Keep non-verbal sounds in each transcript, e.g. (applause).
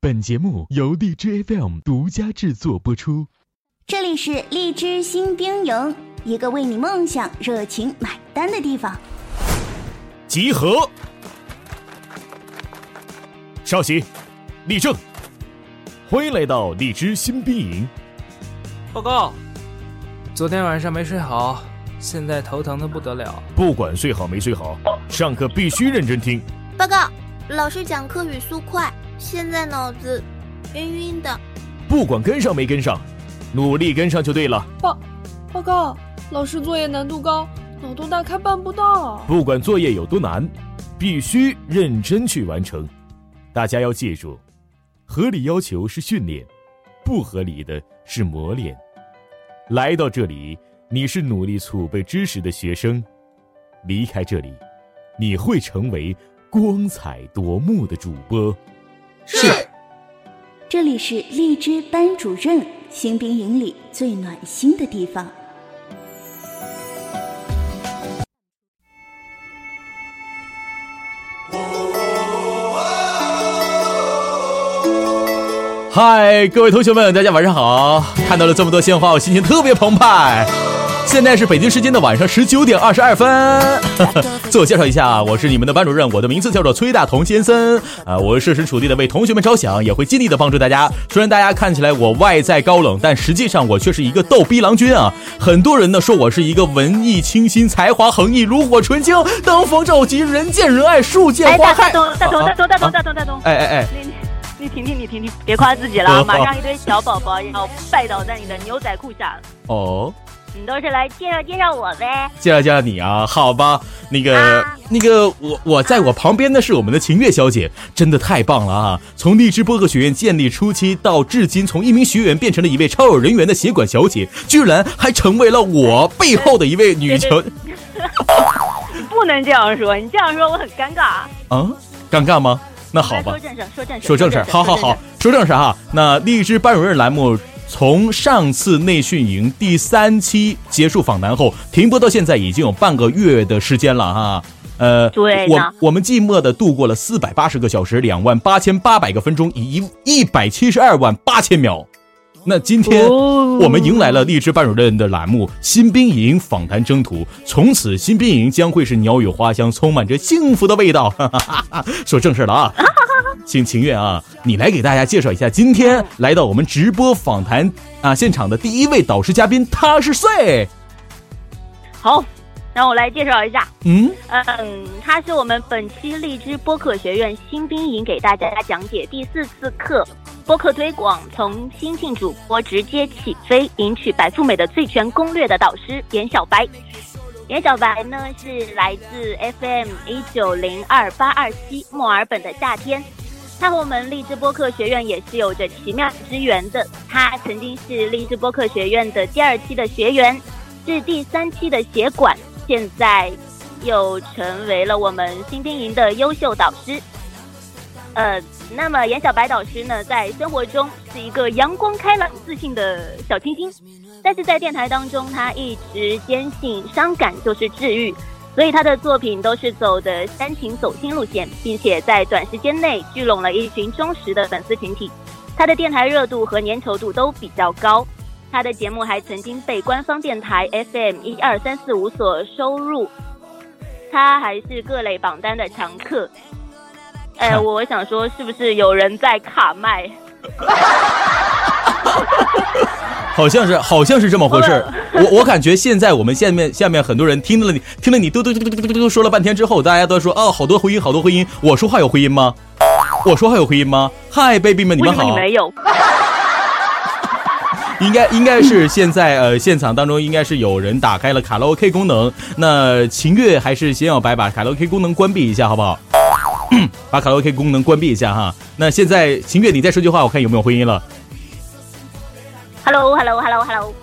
本节目由荔枝 FM 独家制作播出。这里是荔枝新兵营，一个为你梦想热情买单的地方。集合！稍息，立正。欢迎来到荔枝新兵营。报告，昨天晚上没睡好，现在头疼的不得了。不管睡好没睡好，上课必须认真听。报告，老师讲课语速快。现在脑子晕晕的，不管跟上没跟上，努力跟上就对了。报报告，老师作业难度高，脑洞大开办不到。不管作业有多难，必须认真去完成。大家要记住，合理要求是训练，不合理的是磨练。来到这里，你是努力储备知识的学生；离开这里，你会成为光彩夺目的主播。是，这里是荔枝班主任新兵营里最暖心的地方。嗨，各位同学们，大家晚上好！看到了这么多鲜花，我心情特别澎湃。现在是北京时间的晚上十九点二十二分。(laughs) 自我介绍一下，我是你们的班主任，我的名字叫做崔大同先生。啊，我设身处地的为同学们着想，也会尽力的帮助大家。虽然大家看起来我外在高冷，但实际上我却是一个逗逼郎君啊！很多人呢说我是一个文艺清新、才华横溢、炉火纯青、登峰造极、人见人爱、树见花开。大同，大同，大同，大同，大同，大同。哎哎哎！你你停停，你停停，别夸自己了，马上一堆小宝宝要拜倒在你的牛仔裤下了。哦。你都是来介绍介绍我呗？介绍介绍你啊？好吧，那个那个，我我在我旁边的是我们的秦月小姐，真的太棒了啊！从荔枝播客学院建立初期到至今，从一名学员变成了一位超有人缘的协管小姐，居然还成为了我背后的一位女球。(laughs) 不能这样说，你这样说我很尴尬。啊？尴尬吗？那好吧。说正事，说正事，说正事。好好好，说正事哈。那荔枝班主任栏目。从上次内训营第三期结束访谈后停播到现在，已经有半个月的时间了哈。呃，对，我我们寂寞的度过了四百八十个小时，两万八千八百个分钟，以一一百七十二万八千秒。那今天我们迎来了励志班主任的栏目《新兵营访谈征途》，从此新兵营将会是鸟语花香，充满着幸福的味道。说正事了啊。请情愿啊，你来给大家介绍一下今天来到我们直播访谈啊现场的第一位导师嘉宾，他是谁？好，让我来介绍一下。嗯嗯，他是我们本期荔枝播客学院新兵营给大家讲解第四次课播客推广，从新晋主播直接起飞，赢取白富美的最全攻略的导师严小白。严小白呢是来自 FM 一九零二八二七墨尔本的夏天。他和我们励志播客学院也是有着奇妙之缘的。他曾经是励志播客学院的第二期的学员，是第三期的协管，现在又成为了我们新兵营的优秀导师。呃，那么严小白导师呢，在生活中是一个阳光开朗、自信的小清新，但是在电台当中，他一直坚信伤感就是治愈。所以他的作品都是走的煽情走心路线，并且在短时间内聚拢了一群忠实的粉丝群体。他的电台热度和粘稠度都比较高，他的节目还曾经被官方电台 FM 一二三四五所收入。他还是各类榜单的常客。哎，我想说，是不是有人在卡麦？(laughs) 好像是，好像是这么回事 (laughs) 我我感觉现在我们下面下面很多人听了你听了你嘟嘟嘟嘟嘟嘟嘟说了半天之后，大家都说哦，好多回音，好多回音。我说话有回音吗？我说话有回音吗？嗨，baby 们，你们好。你没有。(laughs) 应该应该是现在呃，现场当中应该是有人打开了卡拉 OK 功能。那秦月还是先要白把卡拉 OK 功能关闭一下，好不好？(coughs) 把卡拉 OK 功能关闭一下哈。那现在秦月你再说句话，我看有没有回音了。Hello，Hello，Hello，Hello，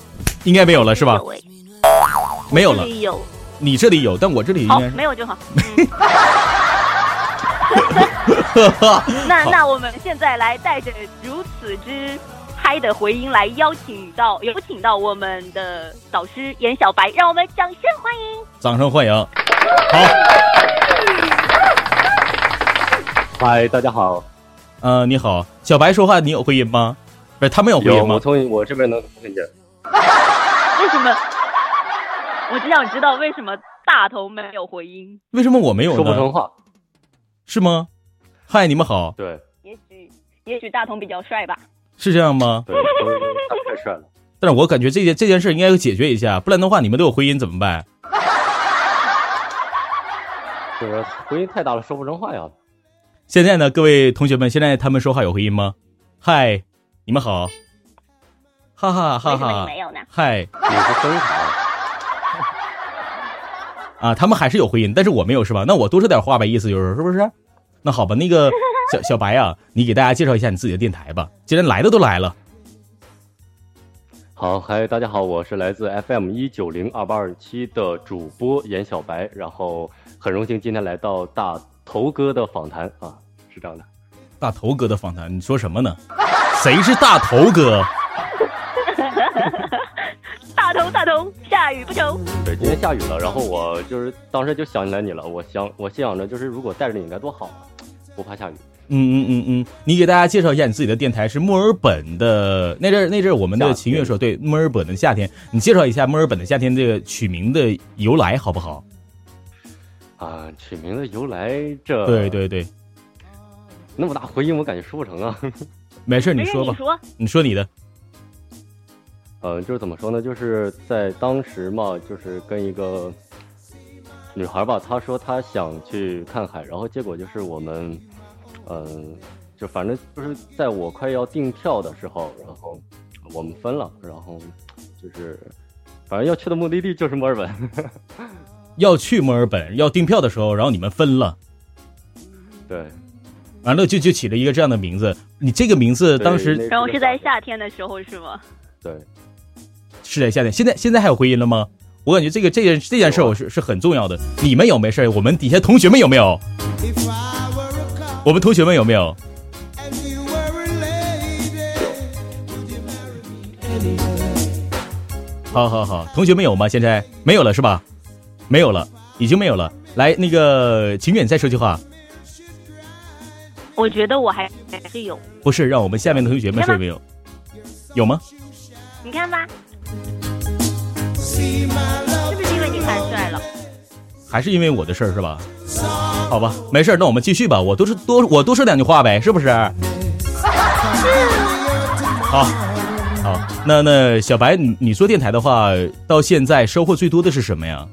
应该没有了是吧？没有了。有，你这里有，但我这里应该没有就好。(laughs) (laughs) 那那我们现在来带着如此之嗨的回音来邀请到有请到我们的导师严小白，让我们掌声欢迎。掌声欢迎。好。嗨，大家好。呃，你好，小白说话你有回音吗？不是，他没有回，音吗我？从我这边能听见。为什么？我只想知道为什么大头没有回音。为什么我没有呢？说不成话。是吗？嗨，你们好，对也许，也许大头比较帅吧。是这样吗？对，太帅了。但是我感觉这件这件事应该要解决一下，不然的话你们都有回音怎么办？(laughs) 就是回音太大了，说不成话呀。现在呢，各位同学们，现在他们说话有回音吗？嗨，你们好，哈哈哈哈没有呢？嗨你是真好，(laughs) 啊，他们还是有回音，但是我没有是吧？那我多说点话呗，意思就是是不是？那好吧，那个 (laughs) 小小白啊，你给大家介绍一下你自己的电台吧。既然来的都来了，好，嗨，大家好，我是来自 FM 一九零二八二七的主播严小白，然后很荣幸今天来到大头哥的访谈啊，是这样的。大头哥的访谈，你说什么呢？(laughs) 谁是大头哥？(laughs) 大头大头，下雨不愁。对，今天下雨了，然后我就是当时就想起来你了，我想我心想着就是如果带着你该多好啊，不怕下雨。嗯嗯嗯嗯，你给大家介绍一下你自己的电台是墨尔本的那阵儿那阵儿我们的秦月说对墨尔本的夏天，你介绍一下墨尔本的夏天这个取名的由来好不好？啊，取名的由来这对对对，那么大回音，我感觉说不成啊。(laughs) 没事儿你，说吧，你说。你说你的。呃，就是怎么说呢？就是在当时嘛，就是跟一个女孩吧，她说她想去看海，然后结果就是我们，嗯、就反正就是在我快要订票的时候，然后我们分了，然后就是反正要去的目的地就是墨尔本。(laughs) 要去墨尔本要订票的时候，然后你们分了，对，完了就就起了一个这样的名字。你这个名字当时然后是在夏天的时候是吗？对，是在夏天，现在现在还有回音了吗？我感觉这个这件这件事儿我是是很重要的。你们有没事儿？我们底下同学们有没有？我们同学们有没有？好好好，同学们有吗？现在没有了是吧？没有了，已经没有了。来，那个秦远再说句话，我觉得我还还是有。不是让我们下面的同学们说有没有？有吗？你看吧，是不是因为你太帅了？还是因为我的事儿是吧？好吧，没事儿，那我们继续吧。我多说多我多说两句话呗，是不是？(laughs) 好，好，那那小白，你你做电台的话，到现在收获最多的是什么呀？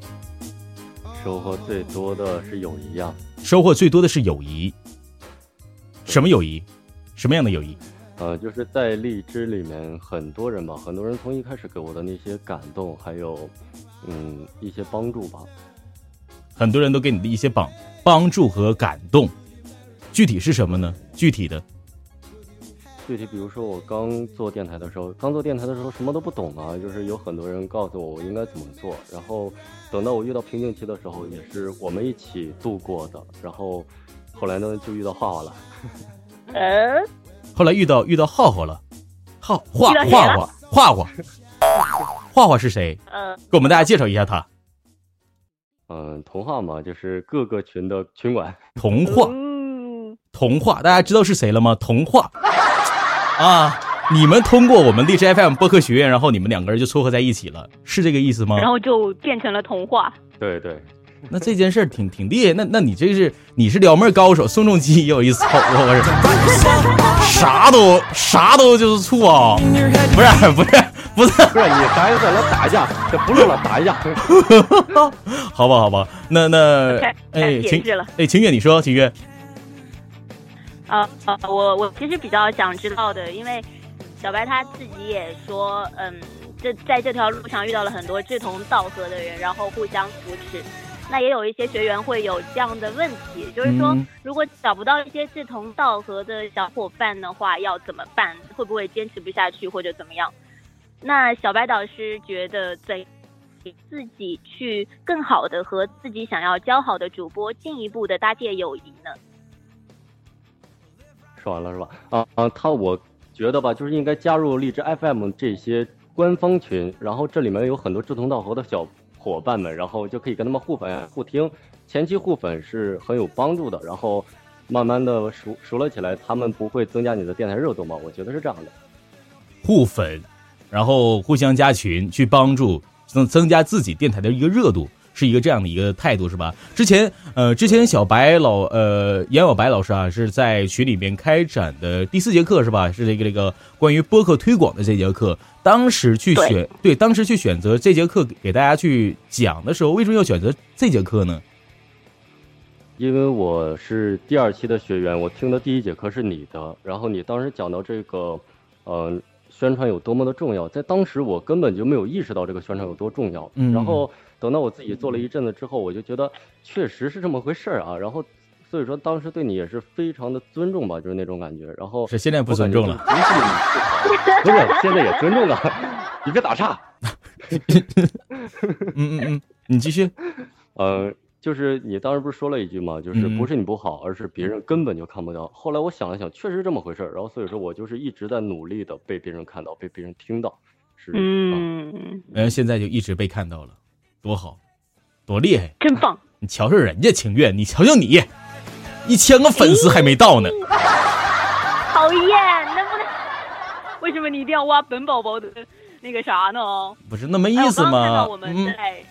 收获最多的是友谊呀。收获最多的是友谊。什么友谊？什么样的友谊？呃，就是在荔枝里面，很多人吧，很多人从一开始给我的那些感动，还有嗯一些帮助吧。很多人都给你的一些帮帮助和感动，具体是什么呢？具体的，具体比如说我刚做电台的时候，刚做电台的时候什么都不懂啊，就是有很多人告诉我我应该怎么做，然后等到我遇到瓶颈期的时候，也是我们一起度过的。然后后来呢，就遇到画画了。(laughs) 哎，后来遇到遇到浩浩了，浩画画画画画，画画是谁？嗯，给我们大家介绍一下他。嗯，童话嘛，就是各个群的群管。童话，嗯，童话，大家知道是谁了吗？童话 (laughs) 啊！你们通过我们荔枝 FM 播客学院，然后你们两个人就撮合在一起了，是这个意思吗？然后就变成了童话。对对，那这件事儿挺挺厉害。那那你这是你是撩妹高手，宋仲基也有一手。我我是啥都啥都就是处啊！不是不是不是，不是你啥意思？来打一架，这不录了，打一架。(laughs) 好吧好吧，那那开哎秦哎秦月你说秦月啊啊，我我其实比较想知道的，因为小白他自己也说，嗯，这在这条路上遇到了很多志同道合的人，然后互相扶持。那也有一些学员会有这样的问题，就是说嗯，如果找不到一些志同道合的小伙伴的话，要怎么办？会不会坚持不下去，或者怎么样？那小白导师觉得怎自己去更好的和自己想要交好的主播进一步的搭建友谊呢？说完了是吧？啊啊，他我觉得吧，就是应该加入荔枝 FM 这些官方群，然后这里面有很多志同道合的小伙伴们，然后就可以跟他们互粉互听。前期互粉是很有帮助的，然后慢慢的熟熟了起来，他们不会增加你的电台热度吗？我觉得是这样的。互粉，然后互相加群，去帮助增增加自己电台的一个热度，是一个这样的一个态度，是吧？之前呃，之前小白老呃严小白老师啊是在群里面开展的第四节课是吧？是这个这个关于播客推广的这节课，当时去选对，当时去选择这节课给大家去讲的时候，为什么要选择这节课呢？因为我是第二期的学员，我听的第一节课是你的，然后你当时讲到这个，呃，宣传有多么的重要，在当时我根本就没有意识到这个宣传有多重要。嗯然后等到我自己做了一阵子之后，我就觉得确实是这么回事儿啊。然后所以说当时对你也是非常的尊重吧，就是那种感觉。然后是现在不尊重了 (laughs) 不是，现在也尊重了，你别打岔。(laughs) 嗯嗯嗯，你继续。呃，就是你当时不是说了一句吗？就是嗯不是你不好，而是别人根本就看不到。后来我想了想，确实是这么回事儿。然后所以说我就是一直在努力的被别人看到，被别人听到。是，啊，嗯，然后现在就一直被看到了，多好，多厉害！真棒。你瞧瞧人家清月，你瞧瞧你，一千个粉丝还没到呢。(laughs) 讨厌，能不能？为什么你一定要挖本宝宝的那个啥呢？不是那么意思吗刚刚我？们嗯，在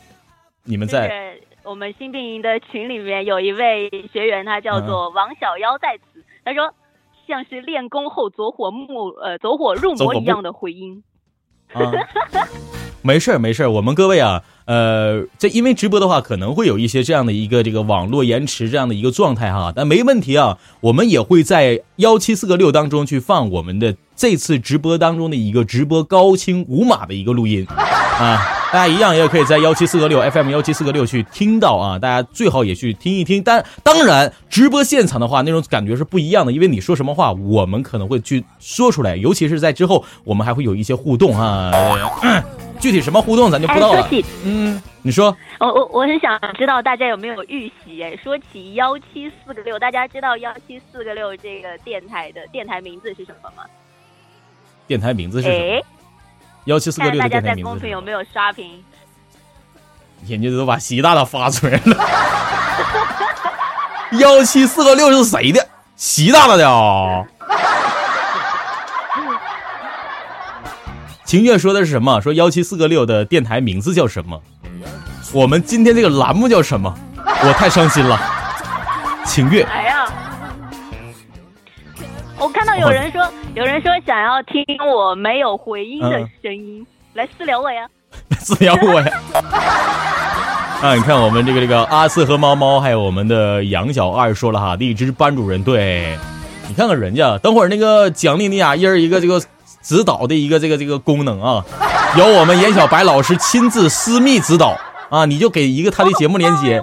你们在那个我们新兵营的群里面有一位学员，他叫做嗯王小妖在此，他说像是练功后走火木呃走火入魔一样的回音。啊，(laughs) 没事儿没事儿，我们各位啊，呃，这因为直播的话，可能会有一些这样的一个这个网络延迟这样的一个状态哈，但没问题啊，我们也会在幺七四个六当中去放我们的这次直播当中的一个直播高清无码的一个录音 (laughs) 啊，大家一样也可以在幺七四个六 FM 幺七四个六去听到啊，大家最好也去听一听。但当然，直播现场的话，那种感觉是不一样的，因为你说什么话，我们可能会去说出来，尤其是在之后，我们还会有一些互动啊。呃 (coughs) 具体什么互动咱就不哎，知道了。嗯，你说我我我很想知道大家有没有预习哎？说起幺七四个六，大家知道幺七四个六这个电台的电台名字是什么吗？电台名字是什么哎？，幺七四个看大家在六的电台名字公？屏有没有刷屏？人家都把习大大发出来了。(laughs) 幺七四个六是谁的？习大大的啊。秦月说的是什么？说幺七四个六的电台名字叫什么？我们今天这个栏目叫什么？我太伤心了。秦月，哎呀，我看到有人说，有人说想要听我没有回音的嗯声音，来私聊我呀。私聊我呀。啊，你看我们这个这个阿四和猫猫，还有我们的杨小二说了哈，荔枝班主任对，你看看人家，等会儿那个奖励你俩一人一个这个指导的一个这个这个功能啊，由我们严小白老师亲自私密指导啊，你就给一个他的节目链接。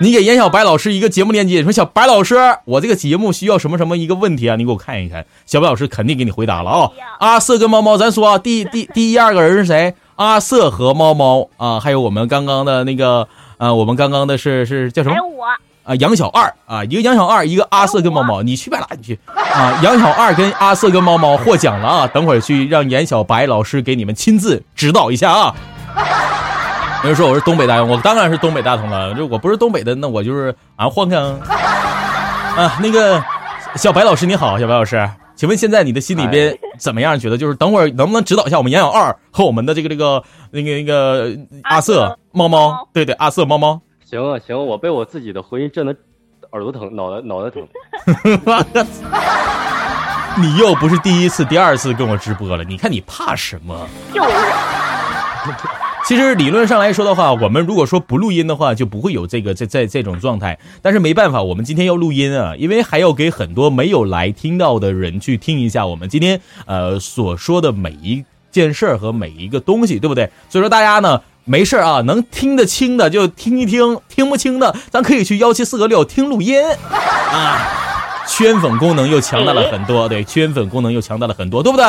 你给严小白老师一个节目链接，说小白老师，我这个节目需要什么什么一个问题啊？你给我看一看，小白老师肯定给你回答了啊、阿瑟跟猫猫，咱说啊，第第第一二个人是谁？阿瑟和猫猫啊，还有我们刚刚的那个啊，我们刚刚的是是叫什么？还有我，啊？杨小二啊，一个杨小二，一个阿瑟跟猫猫，你去吧啦，你去啊！杨小二跟阿瑟跟猫猫获奖了啊！等会儿去让严小白老师给你们亲自指导一下啊。(laughs) 有人说我是东北大童，我当然是东北大同了。就我不是东北的，那我就是俺换看啊。那个小白老师你好，小白老师，请问现在你的心里边怎么样？觉得就是等会儿能不能指导一下我们杨小二和我们的这个这个那个那个阿阿瑟猫猫？对对，阿瑟猫猫。行啊行啊，我被我自己的回音震得耳朵疼，脑袋脑袋疼。(laughs) 你又不是第一次、第二次跟我直播了，你看你怕什么？就是 (laughs) 其实理论上来说的话，我们如果说不录音的话，就不会有这个这这这种状态。但是没办法，我们今天要录音啊，因为还要给很多没有来听到的人去听一下我们今天呃所说的每一件事儿和每一个东西，对不对？所以说大家呢没事儿啊，能听得清的就听一听，听不清的咱可以去幺七四个六听录音啊。圈粉功能又强大了很多，对，圈粉功能又强大了很多，对不对？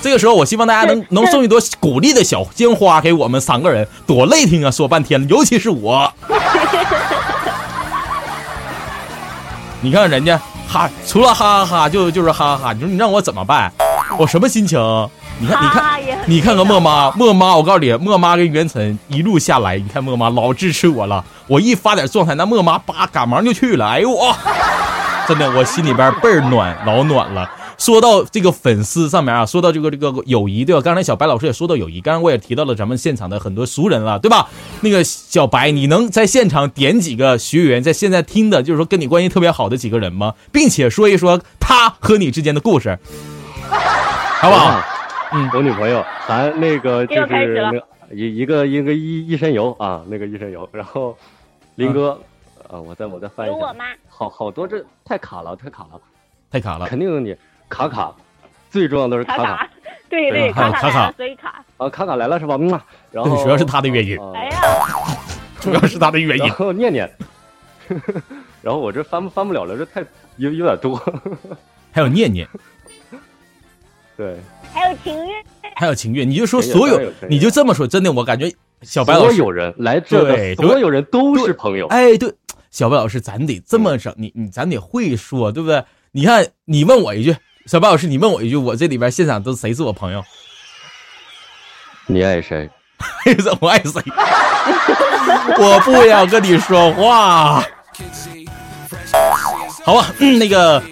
这个时候，我希望大家能能送一朵鼓励的小鲜花给我们三个人，多累听啊！说半天了，尤其是我。(laughs) 你看人家哈，除了哈哈哈就就是哈哈哈，你说你让我怎么办？我什么心情？你看，你看，你看看莫妈，莫妈，我告诉你，莫妈跟袁晨一路下来，你看莫妈老支持我了。我一发点状态，那莫妈叭赶忙就去了。哎呦我，真的，我心里边倍儿暖，老暖了。说到这个粉丝上面啊，说到这个这个友谊，对吧？刚才小白老师也说到友谊，刚刚我也提到了咱们现场的很多熟人了，对吧？那个小白，你能在现场点几个学员在现在听的，就是说跟你关系特别好的几个人吗？并且说一说他和你之间的故事，好不好？嗯，我女朋友，咱那个 (laughs) 就是那个一一个一个一一身油啊，那个一身油，然后林哥，啊，我再我再翻一下，有我吗？好好多这太卡了，太卡了，太卡了，肯定你卡卡，最重要的是卡卡卡，对对对，还有卡卡卡，所以卡。啊，卡卡来了是吧？嗯啊，然后主要是他的原因啊哎呀，主要是他的原因。然。后念念，(laughs) 然后我这翻不翻不了了，这太有有点多，还有念念，对，还有情愿，还有情愿，你就说所有你就这么说，真的，我感觉小白老师所有人来这所有人都是朋友，哎，对，小白老师，咱得这么整，你你咱得会说，对不对？你看，你问我一句，小白老师，你问我一句，我这里边现场都谁是我朋友？你爱谁？(laughs) 我爱谁？(laughs) 我不想跟你说话。好吧，嗯那个，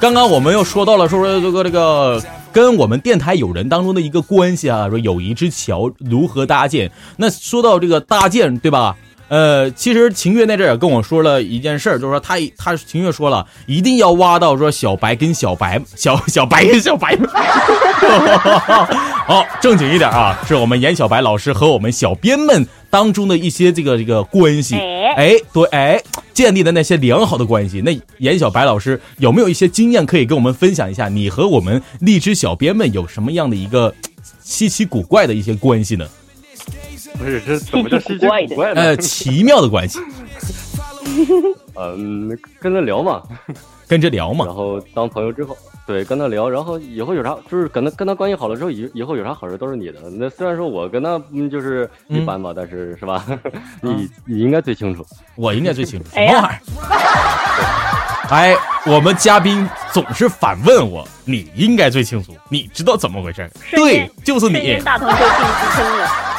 刚刚我们又说到了说说这个这个跟我们电台友人当中的一个关系啊，说友谊之桥如何搭建。那说到这个搭建，对吧？呃，其实秦月那阵儿也跟我说了一件事儿，就是说他他秦月说了，一定要挖到说小白跟小白小小白跟小白。(laughs) 好，正经一点啊，是我们严小白老师和我们小编们当中的一些这个这个关系。哎哎，对，哎，建立的那些良好的关系。那严小白老师有没有一些经验可以跟我们分享一下？你和我们荔枝小编们有什么样的一个稀奇古怪的一些关系呢？不是，这怎么叫稀奇古怪呢？(laughs) 呃，奇妙的关系，(laughs) 嗯，跟他聊嘛，跟着聊嘛然。后当朋友之后，对，跟他聊，然后以后有啥，就是跟他跟他关系好了之后，以以后有啥好事都是你的。那虽然说我跟他嗯就是一般吧，但是是吧？(laughs) 你你应该最清楚。我应该最清楚什么玩意儿。哎，我们嘉宾总是反问我，你应该最清楚，你知道怎么回事？对，就是你大同就进入坑了。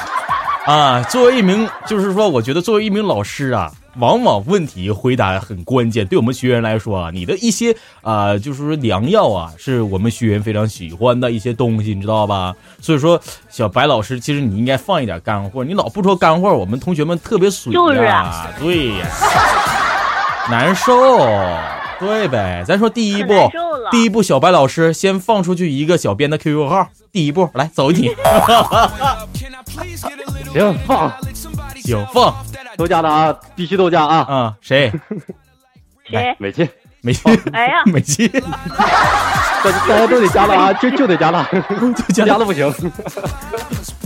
(laughs) 啊。作为一名，就是说，我觉得作为一名老师啊，往往问题回答很关键。对我们学员来说啊，你的一些啊、就是说良药啊，是我们学员非常喜欢的一些东西，你知道吧？所以说，小白老师，其实你应该放一点干货，你老不说干货，我们同学们特别水呀、啊对呀、(laughs) 难受，对呗？咱说第一步第一步，小白老师先放出去一个小编的 QQ 号。第一步，来走你，(laughs) 行，放。行放。都加的啊，必须都加啊。啊，谁？(laughs) 谁？美琪，美琪，哎呀，(laughs) 美琪，(laughs) 大大家都得加了啊，就就得加了，不加了不行。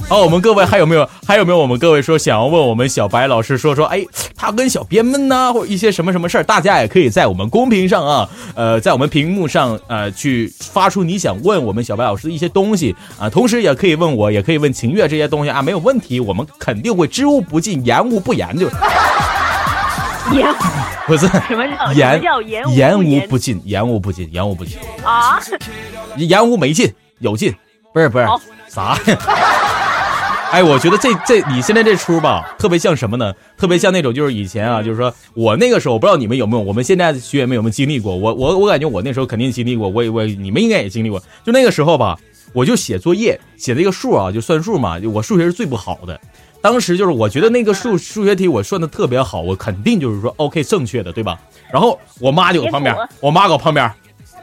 好，我们各位还有没有还有没有我们各位说想要问我们小白老师说说，哎，他跟小编们呢，或者一些什么什么事儿，大家也可以在我们公屏上啊，(laughs) 呃，在我们屏幕上呃去发出你想问我们小白老师的一些东西啊，同时也可以问我，也可以问秦月这些东西啊，没有问题，我们肯定会知无不尽，言无不言，就言不是什么叫言叫言无不尽，言无不尽，言无不尽，啊？言无没尽，有尽，不是不是啥呀？(laughs) 哎，我觉得这这你现在这出吧，特别像什么呢？特别像那种就是以前啊，就是说我那个时候，我不知道你们有没有，我们现在的学员们有没有经历过？我我我感觉我那时候肯定经历过，我我你们应该也经历过。就那个时候吧，我就写作业，写那个数啊，就算数嘛，就我数学是最不好的。当时就是我觉得那个数数学题我算的特别好，我肯定就是说 OK 正确的，对吧？然后我妈就搁旁边，我妈搁旁边，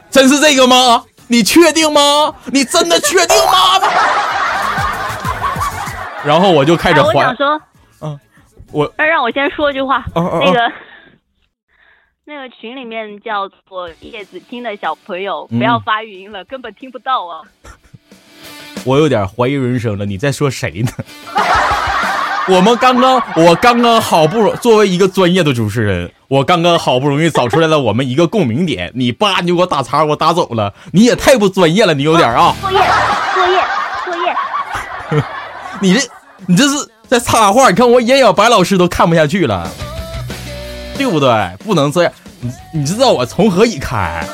真是这个吗？你确定吗？你真的确定吗？(laughs) 然后我就开始哎，我怀想，说，嗯，我那让我先说句话，那个。那个群里面叫做叶子听的小朋友，嗯不要发语音了，根本听不到啊！(laughs) 我有点怀疑人生了。你在说谁呢？(laughs) 我们刚刚，我刚刚好不容作为一个专业的主持人，我刚刚好不容易找出来了我们一个共鸣点，你叭你就给我打岔，给我打走了，你也太不专业了，你有点啊，作业，作业，作业，(laughs) 你这你这是在插话，你看我眼小白老师都看不下去了，对不对？不能这样，你你知道我从何以开？(laughs)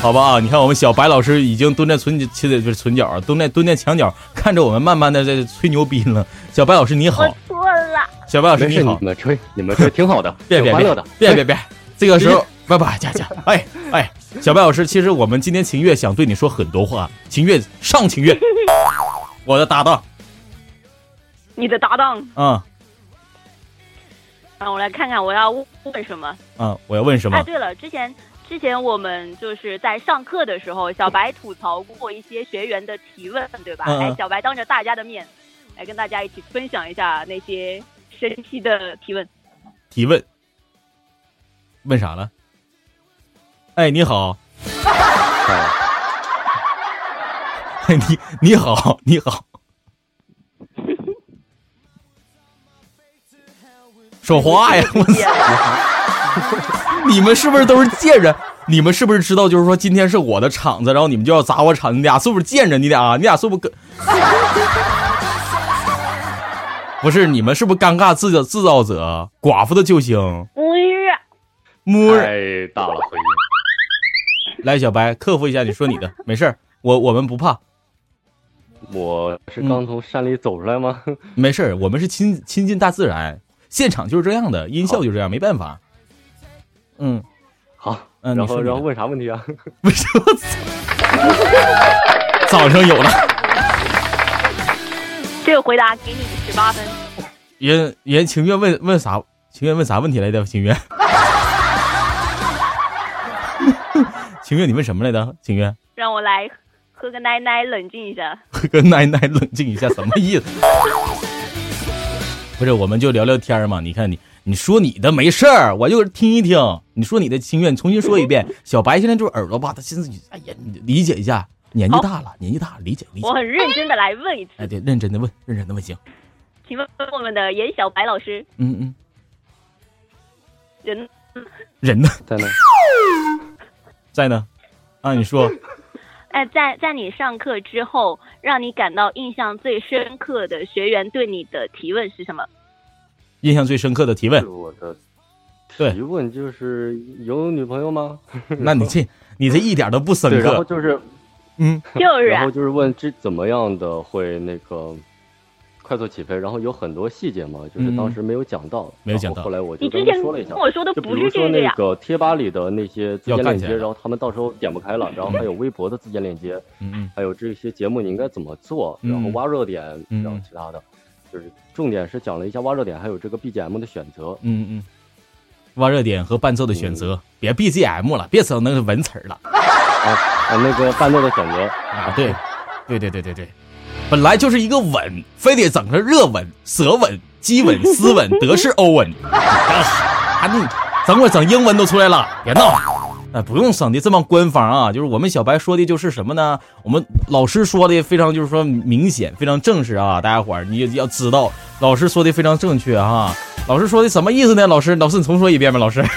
好吧啊，你看我们小白老师已经蹲在唇角，其实不是唇角啊，蹲在蹲在墙角，看着我们慢慢的在吹牛逼了。小白老师你好我，错了。小白老师，你好你，们吹，你们吹挺好的，别别别别别别，这个时候 (laughs) 不不佳佳，哎哎，小白老师，其实我们今天秦月想对你说很多话，秦月上秦月，(laughs) 我的搭档，你的搭档，嗯让我来看看我要问什么。嗯，我要问什么哎，？对了，之前之前我们就是在上课的时候，小白吐槽过一些学员的提问，对吧？嗯嗯来，小白当着大家的面，来跟大家一起分享一下那些神奇的提问。提问，问啥了？哎，你好，哎哎，(laughs) 你你好，你好，说话呀！我操，(laughs) 你们是不是都是贱人？你们是不是知道，就是说今天是我的场子，然后你们就要砸我场？你俩是不是贱人？你俩啊，你俩是不是跟？(laughs) 不是，你们是不是尴尬制造制造者？寡妇的救星，哎呀，木儿太大了，回音。来，小白克服一下，你说你的，(laughs) 没事儿，我我们不怕，我是刚从山里走出来吗？(laughs) 没事儿，我们是亲亲近大自然，现场就是这样的，音效就这样，没办法。嗯，好，嗯然后然后问啥问题啊？不是我操，早上有了，(laughs) 这个回答给你十八分。人人情愿问问啥？情愿问啥问题来着？情愿，情愿你问什么来的？情愿让我来喝个奶奶，冷静一下。喝个奶奶冷静一下，什么意思？(laughs) 不是，我们就聊聊天儿嘛。你看你，你说你的没事儿，我就听一听。你说你的心愿，重新说一遍。(laughs) 小白现在就是耳朵吧，他心思哎呀，你理解一下，年纪大了，年纪大了，理解理解我。很认真的来问一次，哎，对，认真的问，认真的问，行。请问我们的严小白老师，嗯嗯，人人呢？在那。(laughs) 在呢？啊，你说，哎，(laughs) 在在你上课之后，让你感到印象最深刻的学员对你的提问是什么？印象最深刻的提问是，我的对提问就是有女朋友吗？(laughs) 那你这你这一点都不深对，然后刻。就是，嗯，就是啊然后就是问这怎么样的会那个快速起飞，然后有很多细节嘛，就是当时没有讲到，嗯没有讲到。后后来我就跟他说了一下跟。我说的就比不如说那是这个贴吧里的那些自建链接，然后他们到时候点不开了，然后还有微博的自建链接，嗯嗯。还有这些节目你应该怎么做，嗯。然后挖热点，嗯。然后其他的，就是重点是讲了一下挖热点，还有这个 BGM 的选择。嗯嗯，挖热点和伴奏的选择，别 BGM 了，别整那个文词儿了。(laughs) 啊啊，那个伴奏的选择，啊！对，对对对对对，本来就是一个吻，非得整个热吻、舌吻、激吻、(laughs) 斯吻、德式欧吻，啊，你整会儿整英文都出来了，别闹。哎，不用整的这么官方啊！就是我们小白说的，就是什么呢？我们老师说的非常，就是说明显，非常正式啊！大家伙儿你也要知道，老师说的非常正确啊！老师说的什么意思呢？老师，老师你重说一遍吧，老师。(laughs)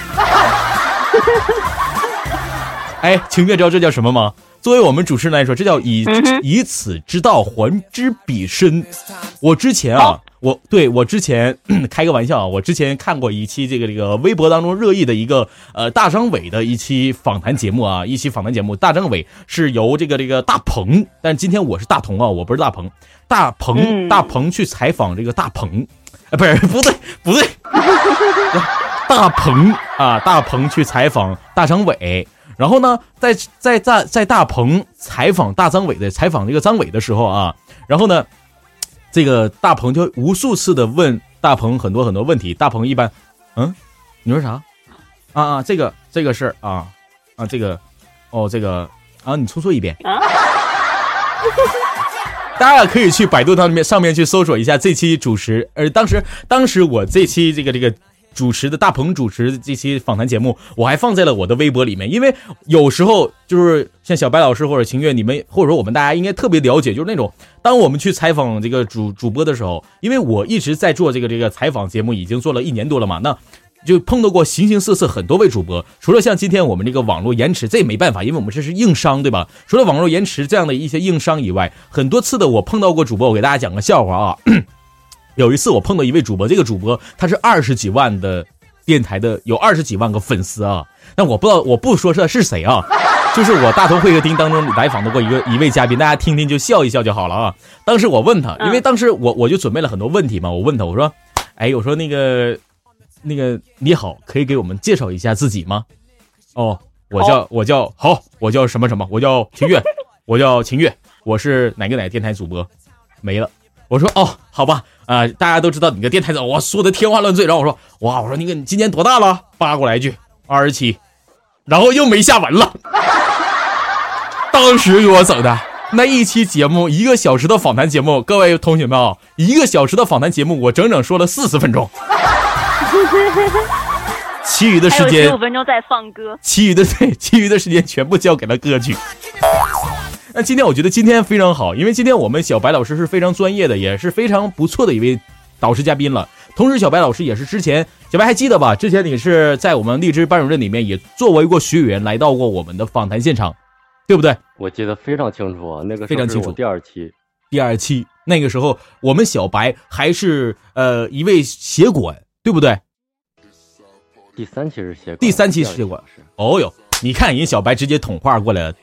哎，清月知道这叫什么吗？作为我们主持人来说，这叫以、以此之道还之彼身。我之前啊，我对我之前 (clears throat) 开个玩笑啊，我之前看过一期这个这个微博当中热议的一个呃大张伟的一期访谈节目啊，一期访谈节目，大张伟是由这个这个大鹏，但今天我是大同啊，我不是大鹏，大鹏、嗯。大鹏去采访这个大鹏，啊不是不对不对，(laughs) 大鹏啊大鹏去采访大张伟。然后呢，在在在在大鹏采访大张伟的采访这个张伟的时候啊，然后呢，这个大鹏就无数次的问大鹏很多很多问题。大鹏一般，嗯，你说啥？啊啊，这个这个事儿啊啊，这个哦这个啊，你重说一遍。(laughs) 大家可以去百度上面上面去搜索一下这期主持，呃当时当时我这期这个这个主持的大鹏主持这期访谈节目，我还放在了我的微博里面，因为有时候就是像小白老师或者秦月，你们或者说我们大家应该特别了解，就是那种当我们去采访这个主主播的时候，因为我一直在做这个这个采访节目，已经做了一年多了嘛，那。就碰到过形形色色很多位主播，除了像今天我们这个网络延迟，这也没办法，因为我们这是硬伤，对吧？除了网络延迟这样的一些硬伤以外，很多次的我碰到过主播，我给大家讲个笑话啊。(clears throat) (laughs) 有一次我碰到一位主播，这个主播他是二十几万的电台的，有二十几万个粉丝啊。那我不知道，我不说这是谁啊，就是我大同会客厅当中来访的过一个一位嘉宾，大家听听就笑一笑就好了啊。当时我问他，因为当时我我就准备了很多问题嘛，我问他我说，哎，我说那个那个你好，可以给我们介绍一下自己吗？哦，我叫我叫好，我叫什么什么，我叫秦月，我叫秦月，我是哪个哪个电台主播，没了。我说哦，好吧，啊、大家都知道你个电台主，我说的天花乱坠。然后我说哇，我说那个你今年多大了？发过来一句二十七，然后又没下文了。(laughs) 当时给我整的那一期节目，一个小时的访谈节目，各位同学们啊，一个小时的访谈节目，我整整说了四十分钟，(laughs) 其余的时间十五分钟在放歌。其余的对，其余的时间全部交给了歌曲。那今天我觉得今天非常好，因为今天我们小白老师是非常专业的，也是非常不错的一位导师嘉宾了。同时，小白老师也是之前小白还记得吧？之前你是在我们荔枝班主任里面也作为过学员来到过我们的访谈现场，对不对？我记得非常清楚啊，那个非常清楚第二期，第二期那个时候，我们小白还是呃一位协管，对不对？第三期是协管，第三期是协管是哦哟，你看人小白直接捅话过来了。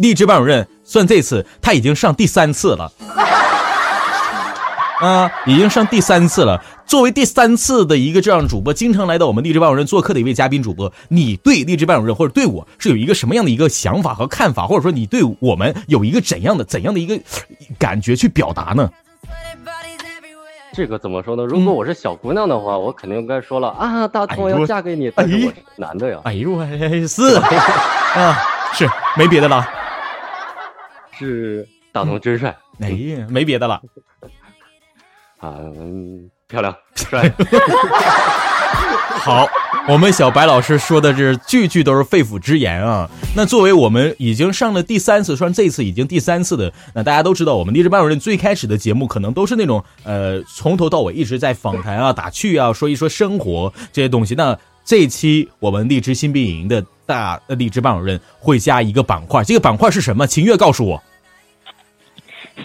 励志班主任算这次他已经上第三次了，(laughs) 啊，已经上第三次了。作为第三次的一个这样的主播，经常来到我们励志班主任做客的一位嘉宾主播，你对励志班主任或者对我是有一个什么样的一个想法和看法，或者说你对我们有一个怎样的怎样的一个感觉去表达呢？这个怎么说呢？如果我是小姑娘的话，我肯定该说了啊，大葱我哎呦要嫁给你，但是我是男的呀。哎呦喂，是啊，是没别的了，是大同真帅哎呀，没别的了。(laughs) 啊，嗯漂亮帅。(laughs) 好，我们小白老师说的是句句都是肺腑之言啊。那作为我们已经上了第三次，算这次已经第三次的，那大家都知道，我们励志班主任最开始的节目可能都是那种呃从头到尾一直在访谈啊、打趣啊、说一说生活这些东西。那这一期我们荔枝新兵营的大呃荔枝班主任会加一个板块，这个板块是什么？秦月告诉我。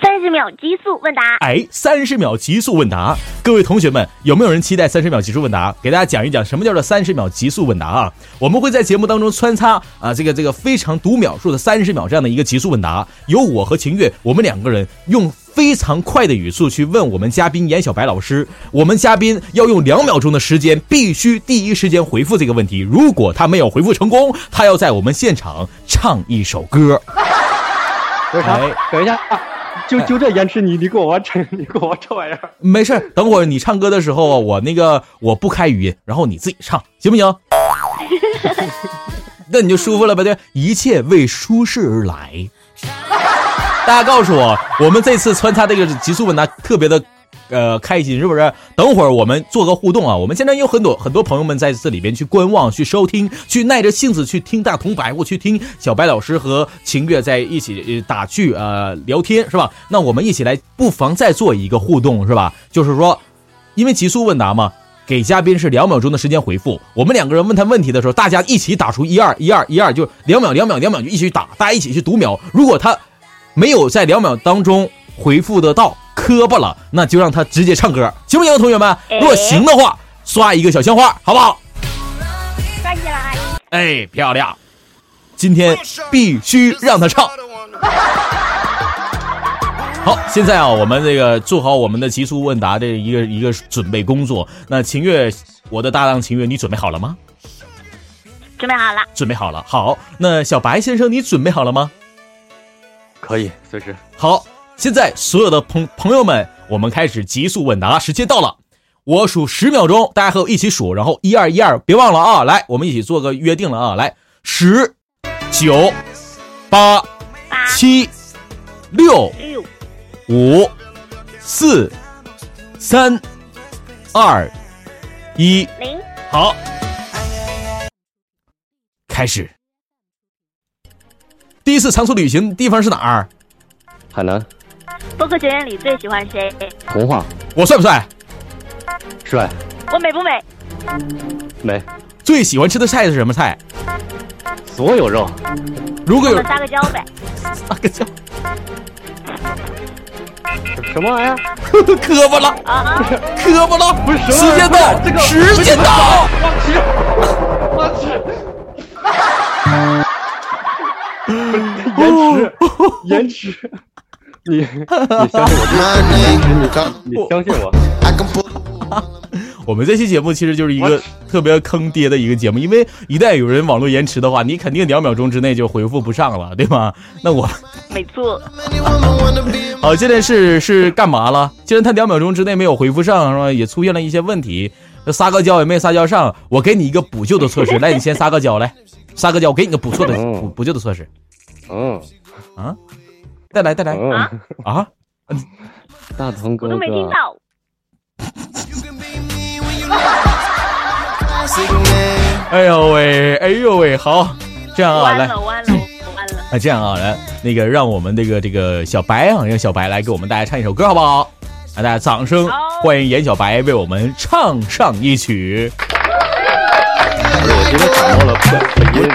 三十秒极速问答，哎，三十秒极速问答，各位同学们，有没有人期待三十秒极速问答？给大家讲一讲什么叫做三十秒极速问答啊？我们会在节目当中穿插啊，这个这个非常读秒数的三十秒这样的一个极速问答，由我和秦月，我们两个人用非常快的语速去问我们嘉宾严小白老师，我们嘉宾要用两秒钟的时间，必须第一时间回复这个问题。如果他没有回复成功，他要在我们现场唱一首歌。(laughs) 哎？等一下，就就这延迟，你你给我玩这，你给我这玩意儿。没事，等会儿你唱歌的时候，我那个我不开语音，然后你自己唱，行不行？(laughs) 那你就舒服了吧，对，一切为舒适而来。(laughs) 大家告诉我，我们这次穿插这个极速问答特别的，呃，开心是不是？等会儿我们做个互动啊！我们现在有很多很多朋友们在这里边去观望、去收听、去耐着性子去听大同白话、去听小白老师和秦月在一起打趣呃聊天是吧？那我们一起来，不妨再做一个互动是吧？就是说，因为极速问答嘛。给嘉宾是两秒钟的时间回复，我们两个人问他问题的时候，大家一起打出一二一二一二，就两秒两秒两秒就一起打，大家一起去读秒。如果他没有在两秒当中回复得到，磕巴了，那就让他直接唱歌，行不行，同学们？如果行的话，刷一个小鲜花，好不好？刷起来！哎，漂亮！今天必须让他唱。(laughs) 好，现在啊，我们这个做好我们的极速问答的一个一个准备工作。那秦月，我的搭档秦月，你准备好了吗？准备好了，准备好了。好，那小白先生，你准备好了吗？可以，随时。好，现在所有的朋朋友们，我们开始极速问答，时间到了，我数十秒钟，大家和我一起数，然后一二一二，别忘了啊！来，我们一起做个约定了啊！来，十、九、八、八七、六、六五、四、三、二、一，零，好，开始。第一次长途旅行地方是哪儿？海南播客学院里最喜欢谁？童话。我帅不帅？帅。我美不美？美，最喜欢吃的菜是什么菜？所有肉。如果有撒个娇呗。(laughs) 撒个娇，什么玩意儿？(laughs) 磕巴了，啊，磕巴了，不是时间到，这个时间到，我去，(laughs) 延迟，延迟，你你相信我你相信我我们这期节目其实就是一个特别坑爹的一个节目，因为一旦有人网络延迟的话，你肯定两秒钟之内就回复不上了，对吗？(laughs) 那我没错，好，现在是是干嘛了？既然他两秒钟之内没有回复上，是吧？也出现了一些问题，撒个娇也没撒娇上。我给你一个补救的措施，来，你先撒个娇，来，撒个娇，我给你个补错的嗯补补救的措施嗯啊！再来，再来嗯，啊！大同哥哥，我都没听到。哎呦喂，哎呦喂，好，这样啊，来完了完了完了！啊，这样啊，来，那个让我们这个这个小白啊，让小白来给我们大家唱一首歌，好不好？来，大家掌声欢迎严小白为我们唱上一曲。我今天掌握了破破音，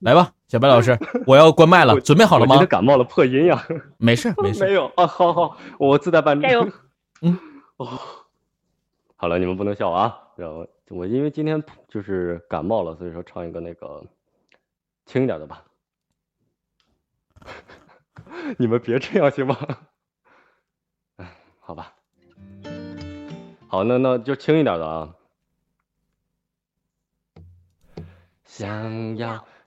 来吧，小白老师，(laughs) 我要关麦了，准备好了吗我今天？感冒了破音呀，没事 (laughs) 没事，没有啊，好好，我自带伴奏。加油！(laughs) 嗯，哦，好了，你们不能笑啊。然后我因为今天就是感冒了，所以说唱一个那个轻一点的吧。你们别这样行吗？哎，好吧。好，那那就轻一点的啊。想要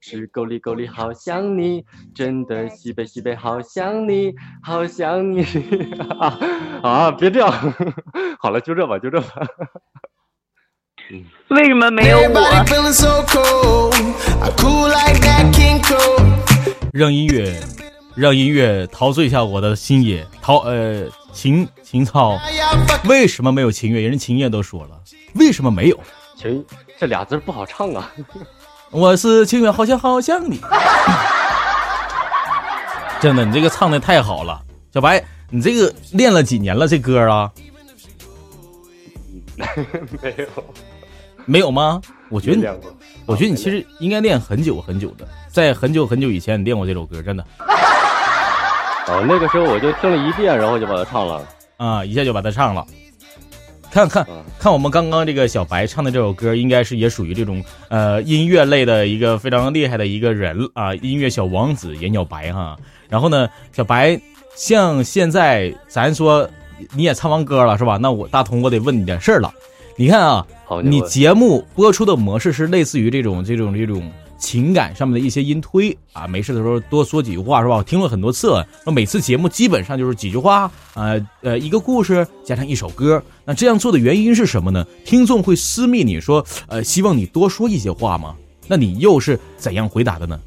是够力够力，好想你，真的西北西北，好想你，好想你啊 (laughs) 啊！别这样，(laughs) 好了，就这吧，就这吧。为什么没有我？Feeling so cold. I cool like that King Cole. 让音乐，让音乐陶醉一下我的心野陶呃情情操。为什么没有情乐？人情乐都说了，为什么没有？情这俩字不好唱啊。我是清远，好像好像你。(coughs) 真的，你这个唱的太好了，小白，你这个练了几年了？这歌啊，(laughs) 没有，没有吗？我觉得你，我觉得你其实应该练很久很久的，在很久很久以前你练过这首歌，真的 (laughs) 哦，那个时候我就听了一遍，然后就把它唱了。啊，一下就把它唱了。看看嗯看，我们刚刚这个小白唱的这首歌，应该是也属于这种呃音乐类的一个非常厉害的一个人啊，音乐小王子严小白哈。然后呢，小白像现在咱说你也唱完歌了是吧？那我大同我得问你点事儿了。你看啊，你节目播出的模式是类似于这种这种这种情感上面的一些音推啊，没事的时候多说几句话是吧？我听了很多次，那每次节目基本上就是几句话，呃呃一个故事加上一首歌。那这样做的原因是什么呢？听众会私密你说，呃，希望你多说一些话吗？那你又是怎样回答的呢？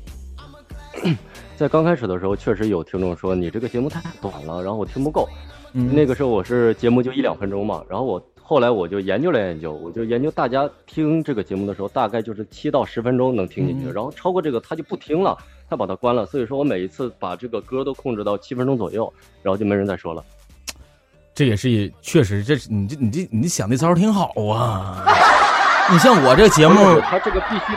(coughs) 在刚开始的时候，确实有听众说你这个节目太短了，然后我听不够。嗯那个时候我是节目就一两分钟嘛，然后我后来我就研究了研究，我就研究大家听这个节目的时候，大概就是七到十分钟能听进去，嗯然后超过这个他就不听了，他把它关了。所以说我每一次把这个歌都控制到七分钟左右，然后就没人再说了。这也是确实，这是你这你这你想的招儿挺好啊。你像我这节目，他这个必须，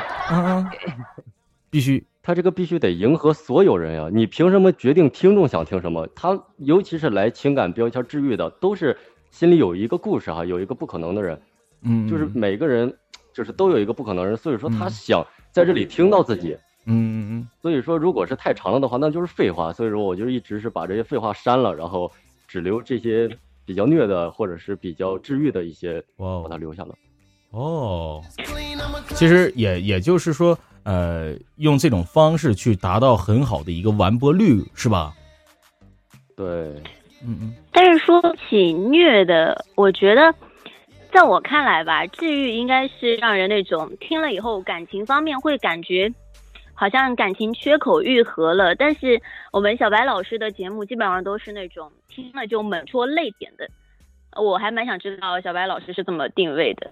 (laughs) 必须他这个必须得迎合所有人呀！你凭什么决定听众想听什么？他尤其是来情感标签治愈的，都是心里有一个故事哈，有一个不可能的人。嗯，就是每个人就是都有一个不可能人，所以说他嗯想在这里听到自己。嗯嗯所以说，如果是太长了的话，那就是废话。所以说，我就一直是把这些废话删了，然后只留这些比较虐的或者是比较治愈的一些，哇把它留下了。哦，其实也也就是说，呃，用这种方式去达到很好的一个完播率，是吧？对，嗯嗯但是说起虐的，我觉得，在我看来吧，治愈应该是让人那种听了以后感情方面会感觉好像感情缺口愈合了。但是我们小白老师的节目基本上都是那种听了就猛戳泪点的。我还蛮想知道小白老师是怎么定位的。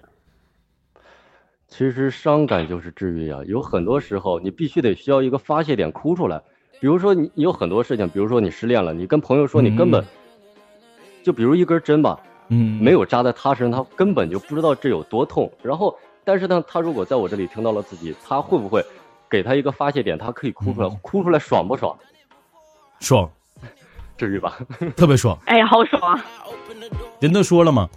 其实伤感就是治愈呀，有很多时候你必须得需要一个发泄点哭出来。比如说你你有很多事情，比如说你失恋了，你跟朋友说你根本，就比如一根针吧，嗯，没有扎在他身上，他根本就不知道这有多痛。然后，但是呢，他如果在我这里听到了自己，他会不会给他一个发泄点？他可以哭出来，哭出来爽不爽？爽，(laughs) 至于吧，(laughs) 特别爽。哎呀，好爽啊！(laughs) 人都说了嘛，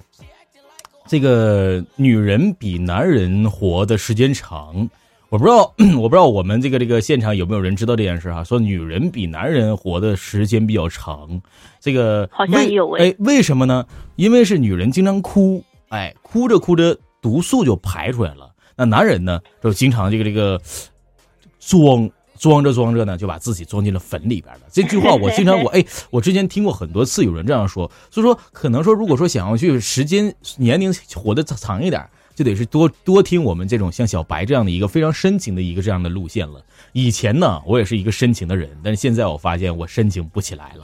这个女人比男人活的时间长。我不知道，(clears throat) 我不知道我们这个这个现场有没有人知道这件事哈？说女人比男人活的时间比较长，这个好像有哎，为什么呢？因为是女人经常哭，哎，哭着哭着毒素就排出来了。那男人呢，就经常这个这个装装着装着呢，就把自己装进了坟里边了。这句话 (laughs) 我经常我哎，我之前听过很多次有人这样说，所以说可能说如果说想要去时间年龄活得长一点。就得是多多听我们这种像小白这样的一个非常深情的一个这样的路线了。以前呢，我也是一个深情的人，但是现在我发现我深情不起来了。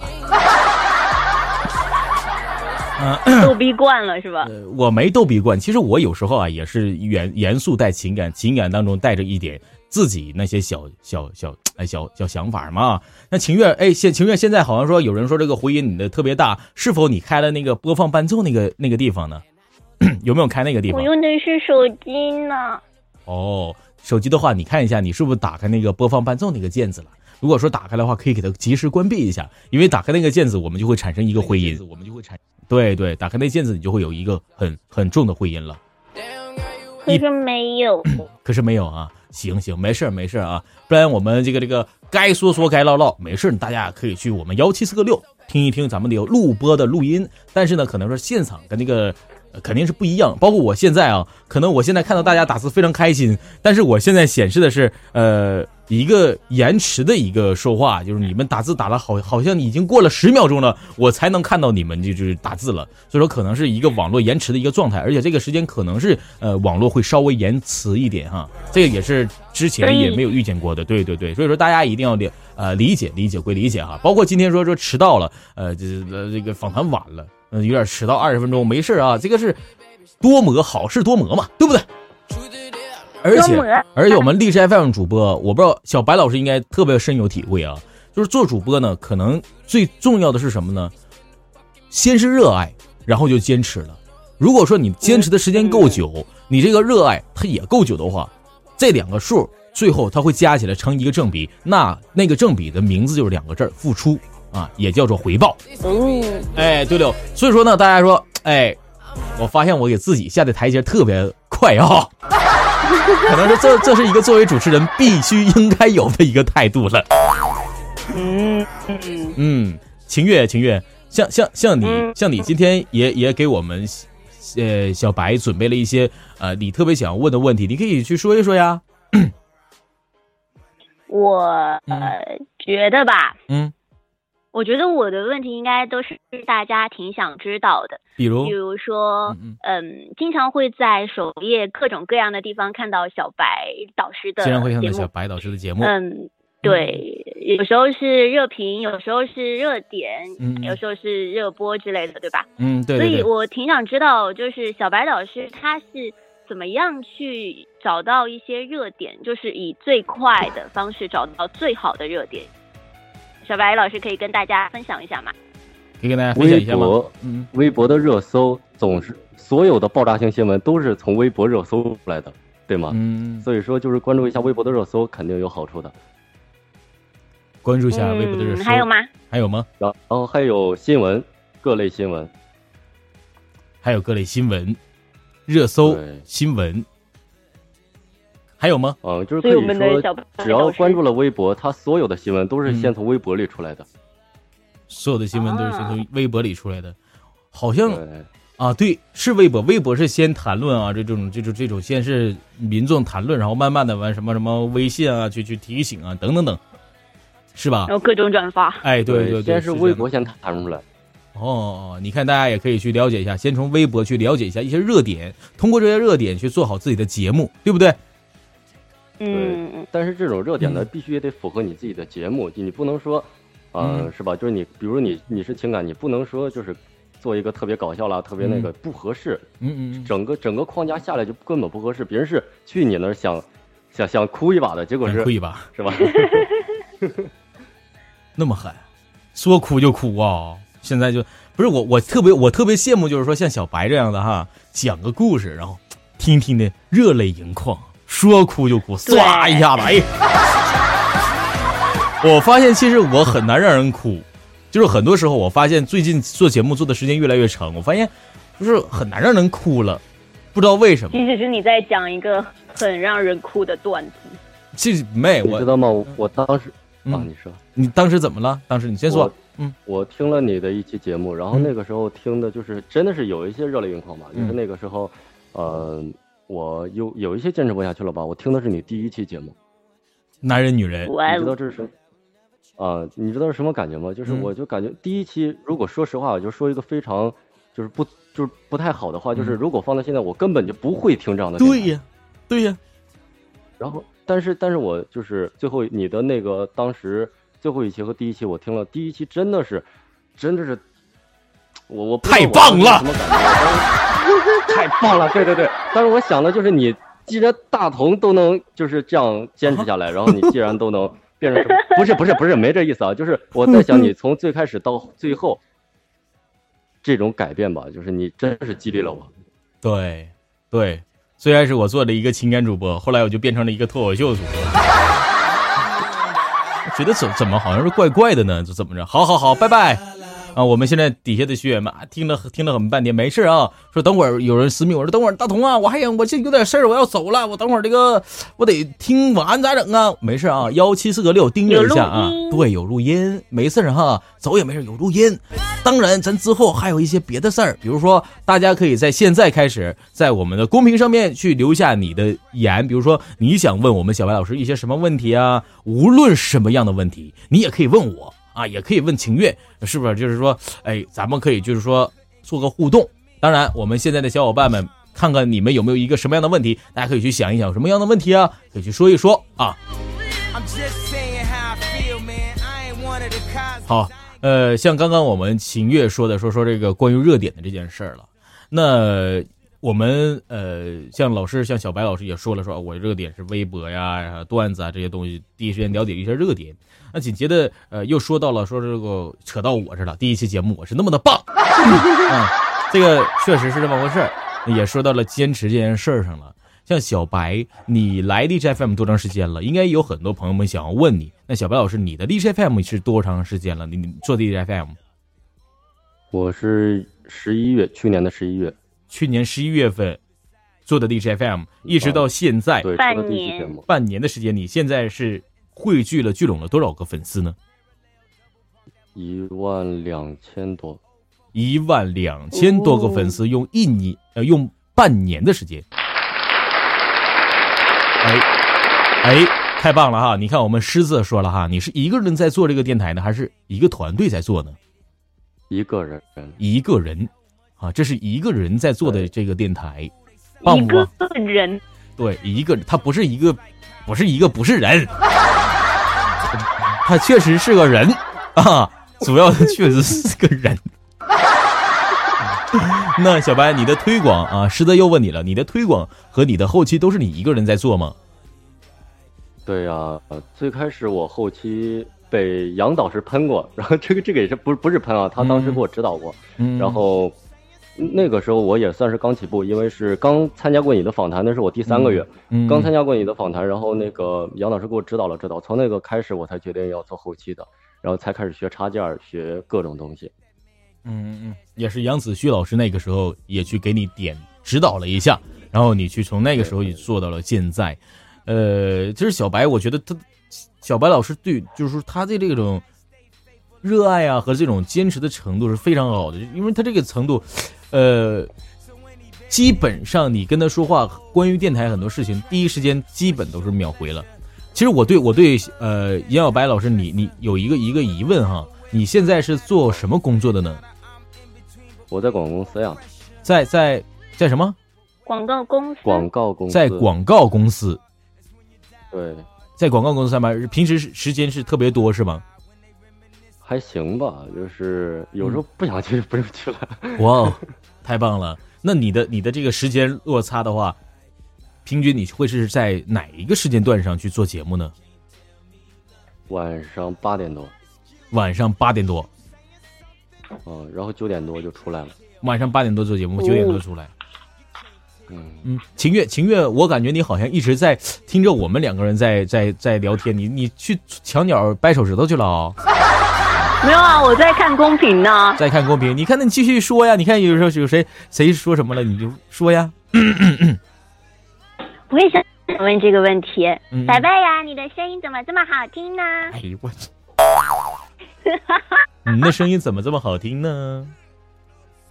(laughs) 逗逼惯了是吧？呃，我没逗逼惯，其实我有时候啊也是严严肃带情感，情感当中带着一点自己那些小小小哎小小想法嘛。那情愿哎现情愿现在好像说有人说这个回音你的特别大，是否你开了那个播放伴奏那个那个地方呢？(clears throat) 有没有开那个地方？我用的是手机呢。哦，手机的话，你看一下，你是不是打开那个播放伴奏那个键子了？如果说打开的话，可以给它及时关闭一下，因为打开那个键子，我们就会产生一个回音。我们就会产对对，打开那键子，你就会有一个很很重的回音了。可是没有，(coughs) 可是没有啊。行行，没事没事啊，不然我们这个这个该说说该唠唠，没事大家可以去我们幺七四个六听一听咱们的录播的录音。但是呢，可能说现场跟那个。肯定是不一样，包括我现在啊，可能我现在看到大家打字非常开心，但是我现在显示的是呃一个延迟的一个说话，就是你们打字打了好好像已经过了十秒钟了，我才能看到你们就是打字了，所以说可能是一个网络延迟的一个状态，而且这个时间可能是呃网络会稍微延迟一点哈，这个也是之前也没有遇见过的，对对对，所以说大家一定要理呃理解理解归理解哈，包括今天说说迟到了，呃这呃这个访谈晚了。嗯，有点迟到二十分钟，没事啊，这个是多磨，好事多磨嘛，对不对？而且而且我们荔枝 FM 主播，我不知道小白老师应该特别深有体会啊，就是做主播呢，可能最重要的是什么呢？先是热爱，然后就坚持了。如果说你坚持的时间够久，你这个热爱它也够久的话，这两个数最后它会加起来成一个正比，那那个正比的名字就是两个字付出。啊，也叫做回报。嗯，哎，对了，所以说呢，大家说，哎，我发现我给自己下的台阶特别快啊，(laughs) 可能是这这是一个作为主持人必须应该有的一个态度了。嗯嗯嗯，晴月秦月，像像像你像你今天也也给我们呃小白准备了一些呃你特别想问的问题，你可以去说一说呀。我呃觉得吧，嗯。我觉得我的问题应该都是大家挺想知道的，比如，比如说，嗯，经常会在首页各种各样的地方看到小白导师的经常会看到小白导师的节目。嗯，对，有时候是热评，有时候是热点，嗯，有时候是热播之类的，对吧？嗯，对。所以我挺想知道，就是小白导师他是怎么样去找到一些热点，就是以最快的方式找到最好的热点。小白老师可以跟大家分享一下吗？可以跟大家分享一下吗？微博，嗯，微博的热搜总是所有的爆炸性新闻都是从微博热搜出来的，对吗？嗯，所以说就是关注一下微博的热搜肯定有好处的。关注一下微博的热搜，还有吗？还有吗？然后还有新闻，各类新闻，还有各类新闻，热搜新闻。还有吗？嗯，就是可以说，只要关注了微博，他所有的新闻都是先从微博里出来的。所有的新闻都是先从微博里出来的，好像啊，对，是微博。微博是先谈论啊，这种这种这种，先是民众谈论，然后慢慢的完什么什么微信啊，去去提醒啊，等等等，是吧？然后各种转发。哎，对对对，先是微博先谈出来。哦，你看，大家也可以去了解一下，先从微博去了解一下一些热点，通过这些热点去做好自己的节目，对不对？嗯嗯但是这种热点呢嗯，必须也得符合你自己的节目，你不能说，呃，嗯是吧？就是你，比如你你是情感，你不能说就是做一个特别搞笑啦，特别那个、不合适，嗯嗯嗯，整个整个框架下来就根本不合适。别人是去你那儿想想想哭一把的，结果是哭一把？是吧？(laughs) (laughs) 那么狠，说哭就哭啊！现在就不是我，我特别我特别羡慕，就是说像小白这样的哈，讲个故事，然后听听的热泪盈眶，说哭就哭，唰一下子，哎。(laughs) 我发现其实我很难让人哭，就是很多时候我发现最近做节目做的时间越来越长，我发现就是很难让人哭了，不知道为什么。即使是你在讲一个很让人哭的段子，这妹我你知道吗？我当时啊，嗯你说。你当时怎么了？当时你先说。嗯，我听了你的一期节目，然后嗯那个时候听的就是真的是有一些热泪盈眶吧，就是嗯那个时候，呃，我有有一些坚持不下去了吧。我听的是你第一期节目，男人女人，哇你知道这是什么？啊、你知道是什么感觉吗？就是嗯我就感觉第一期，如果说实话，我就说一个非常就是不就是不太好的话，就是嗯如果放到现在，我根本就不会听这样的。对。呀，对呀，然后，但是但是我就是最后你的那个当时最后一期和第一期我听了，第一期真的是真的是，我我太棒了 (laughs) 太棒了，对对对。但是我想的就是你既然大同都能就是这样坚持下来，然后你既然都能变成什么？(laughs) 不是不是不是没这意思啊，就是我在想你从最开始到最后这种改变吧，就是你真是激励了我。对，对，最开始我做了一个情感主播，后来我就变成了一个脱口秀主播。(laughs) 觉得怎怎么好像是怪怪的呢？就怎么着？好好好，拜拜。啊，我们现在底下的学员们啊，听了听了很半天，没事啊。说等会儿有人私密，我说等会儿大同啊，我还想我这有点事儿，我要走了，我等会儿这个我得听完咋整啊？没事啊，幺七四个六订阅一下啊。对，有录音，没事儿哈，走也没事，有录音。当然，咱之后还有一些别的事儿，比如说，大家可以在现在开始，在我们的公屏上面去留下你的言，比如说你想问我们小白老师一些什么问题啊，无论什么样的问题，你也可以问我啊，也可以问秦月，是不是？就是说，哎，咱们可以就是说做个互动。当然，我们现在的小伙伴们，看看你们有没有一个什么样的问题，大家可以去想一想，有什么样的问题啊，可以去说一说啊。好，呃，像刚刚我们秦月说的，说说这个关于热点的这件事儿了。那我们呃，像老师，像小白老师也说了说，我热点是微博呀、段子啊这些东西，第一时间了解一下热点。那紧接着呃，又说到了说这个扯到我这了，第一期节目我是那么的棒，嗯，这个确实是这么回事也说到了坚持这件事儿上了。像小白，你来 DJFM 多长时间了？应该有很多朋友们想要问你。那小白老师，你的 DJFM 是多长时间了？你你做 DJFM？我是十一月，去年的十一月，去年十一月份做的荔枝 FM，一直到现在半年，半年的时间，你现在是汇聚了聚拢了多少个粉丝呢？一万两千多。一万两千多个粉丝，用一年呃用半年的时间，哎哎，太棒了哈！你看我们狮子说了哈，你是一个人在做这个电台呢，还是一个团队在做呢？一个人，一个人啊，这是一个人在做的这个电台，棒一不棒？个人对，一个他不是一个，不是一个不是人，他确实是个人啊，主要他确实是个人。(laughs) 那小白，你的推广啊，实在又问你了，你的推广和你的后期都是你一个人在做吗？对呀、呃最开始我后期被杨导师喷过，然后这个这个也是不是不是喷啊，他当时给我指导过，嗯，然后那个时候我也算是刚起步，因为是刚参加过你的访谈，那是我第三个月，嗯刚参加过你的访谈，然后那个杨老师给我指导了指导，从那个开始我才决定要做后期的，然后才开始学插件儿，学各种东西。嗯嗯，也是杨子旭老师那个时候也去给你点指导了一下，然后你去从那个时候也做到了现在。呃，其实小白，我觉得他小白老师对，就是说他的这种热爱啊和这种坚持的程度是非常好的，因为他这个程度，呃，基本上你跟他说话，关于电台很多事情，第一时间基本都是秒回了。其实我对我对呃杨小白老师，你你有一个一个疑问哈，你现在是做什么工作的呢？我在广告公司呀，在在在什么？广告公司广告公司在广告公司。对，在广告公司上班，平时时时间是特别多是吗？还行吧，就是有时候不想去就不用去了。(laughs) 哇哦，太棒了！那你的你的这个时间落差的话，平均你会是在哪一个时间段上去做节目呢？晚上八点多，晚上八点多，嗯，然后九点多就出来了。晚上八点多做节目，九点多出来。嗯，嗯，秦月，秦月，我感觉你好像一直在听着我们两个人在在在聊天，你你去墙角掰手指头去了啊、(laughs) 没有啊，我在看公屏呢。在看公屏，你看那你继续说呀，你看有时候有谁谁说什么了，你就说呀。(coughs) 我也想问这个问题，嗯白白呀，你的声音怎么这么好听呢？哎呦我去，(laughs) 你的声音怎么这么好听呢？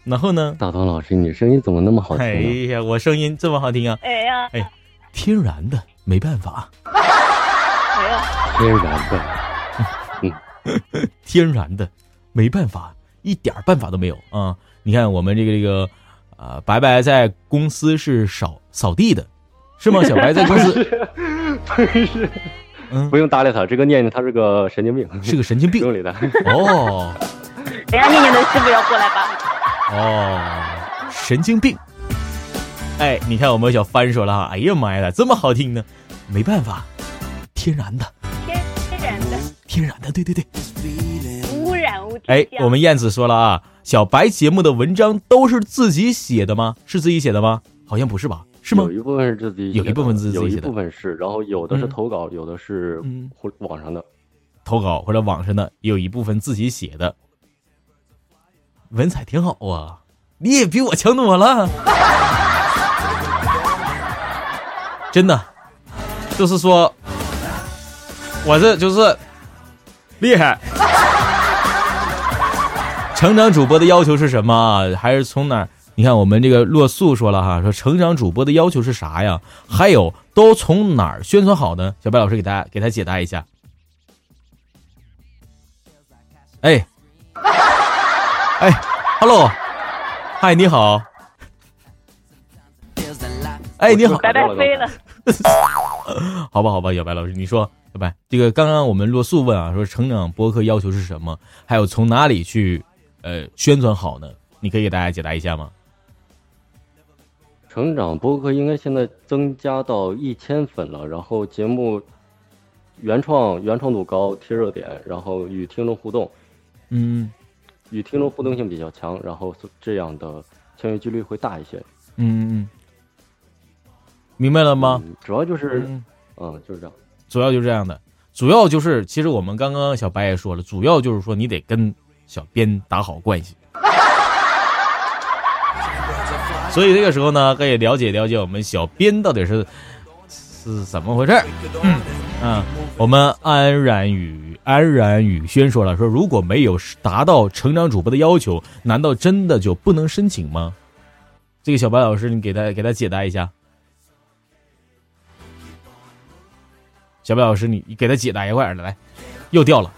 然后呢？大东老师，你声音怎么那么好听哎？呀，我声音这么好听啊！哎呀，哎，天然的，没办法，(laughs) 哎呀，天然的，(laughs) 天然的，没办法，一点儿办法都没有啊！你看我们这个这个啊、白白在公司是扫扫地的，是吗？(laughs) 小白在公司，不是，嗯不，用搭理他，这个念念他是个神经病，是个神经病不用理他。哦等一下念念的师傅要过来吧。哦，神经病。哎，你看我们小帆说了哈，哎呀妈呀，这么好听呢，没办法，天然的，天然的，对对对。无染物添哎，我们燕子说了啊，小白节目的文章都是自己写的吗？是自己写的吗？好像不是吧？是吗有？一部分是自己，有一部分是自己有一写的部分是，然后有的是嗯投稿，有的是嗯互网上的。投稿或者网上的也有一部分自己写的，文采挺好啊，你也比我强多了，(laughs) 真的，就是说，我这就是厉害。成长主播的要求是什么啊？还是从哪儿？你看我们这个洛素说了哈，说成长主播的要求是啥呀？还有都从哪儿宣传好呢？小白老师给大家给他解答一下。哎，哎，Hello，嗨，你好。哎，你好，白白飞了，(laughs) 好吧，好吧，小白老师，你说，小白，这个刚刚我们洛素问啊，说成长播客要求是什么？还有从哪里去呃宣传好呢？你可以给大家解答一下吗？成长播客应该现在增加到一千粉了，然后节目原创原创度高，贴热点，然后与听众互动，嗯与听众互动性比较强，然后这样的签约几率会大一些。嗯嗯，明白了吗？嗯，主要就是嗯，嗯，就是这样。主要就是这样的，主要就是其实我们刚刚小白也说了，主要就是说你得跟小编打好关系。所以这个时候呢，可以了解了解我们小编到底是是怎么回事儿。嗯啊，我们安然宇安然宇轩说了，说如果没有达到成长主播的要求，难道真的就不能申请吗？这个小白老师，你给他给他解答一下。小白老师，你给他解答一块儿来，又掉了。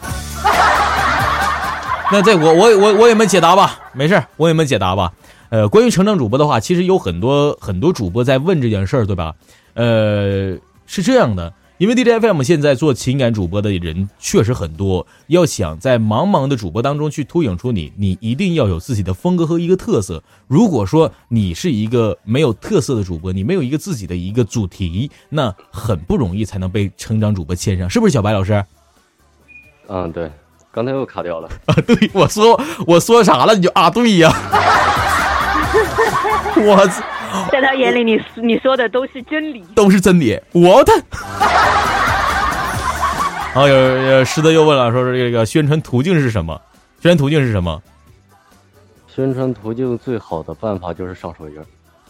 那这我我我我给你们解答吧，没事儿我也没解答吧。呃，关于成长主播的话，其实有很多很多主播在问这件事儿，对吧？呃，是这样的，因为 DJFM 现在做情感主播的人确实很多，要想在茫茫的主播当中去凸显出你，你一定要有自己的风格和一个特色。如果说你是一个没有特色的主播，你没有一个自己的一个主题，那很不容易才能被成长主播签上，是不是，小白老师？嗯，对，刚才又卡掉了。啊，对，我说我说啥了，你就啊对呀。(laughs) 我 (laughs) 在他眼里，你你说的都是真理。都是真理，我的。(laughs) 然后有有师德又问了，说是这个宣传途径是什么？宣传途径是什么？宣传途径最好的办法就是上首页，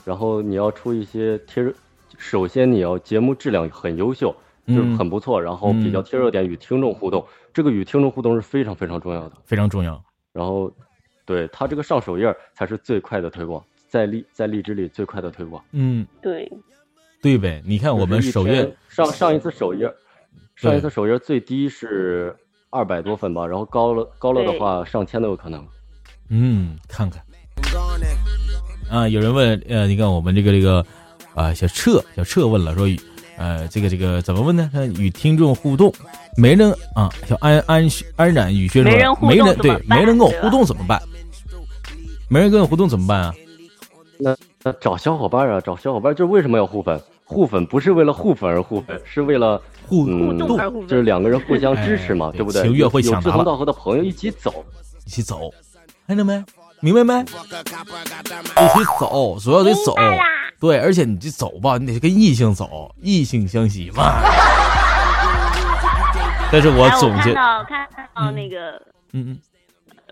然后你要出一些贴热，首先你要节目质量很优秀，就是嗯很不错，然后比较贴热点，与听众互动，这个与听众互动是非常非常重要的。非常重要。然后，对他这个上首页才是最快的推广，在荔在荔枝里最快的推广。嗯，对，对呗。你看我们首页上上一次首页，上一次首页最低是二百多粉吧，然后高了高了的话上千都有可能。嗯，看看啊，有人问，呃，你看我们这个这个啊、小彻小彻问了，说，呃，这个这个怎么问呢？他与听众互动，没人啊，小安安安然雨轩说，没人没人对没人跟我互动怎么办？没人跟我互动怎么办啊？那那找小伙伴啊，找小伙伴，就是为什么要互粉？互粉不是为了互粉而互粉，是为了互互动就是两个人互相支持嘛，哎对不对？情愿会有抢答了志同道合的朋友一起走，一起走，看着没？明白没？一起走，主要得走。对，而且你这走吧，你得跟异性走，异性相吸嘛。(laughs) 但是我哎总结看，到看到那个嗯嗯，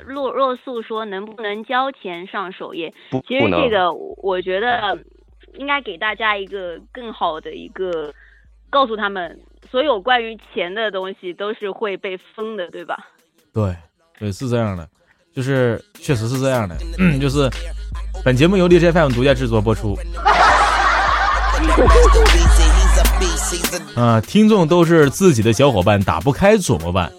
若若素说能不能交钱上首页？其实这个我觉得应该给大家一个更好的一个，告诉他们所有关于钱的东西都是会被封的，对吧？对对是这样的，就是确实是这样的，嗯，就是本节目由 DJ FM 独家制作播出。(laughs) 啊，听众都是自己的小伙伴，打不开怎么办？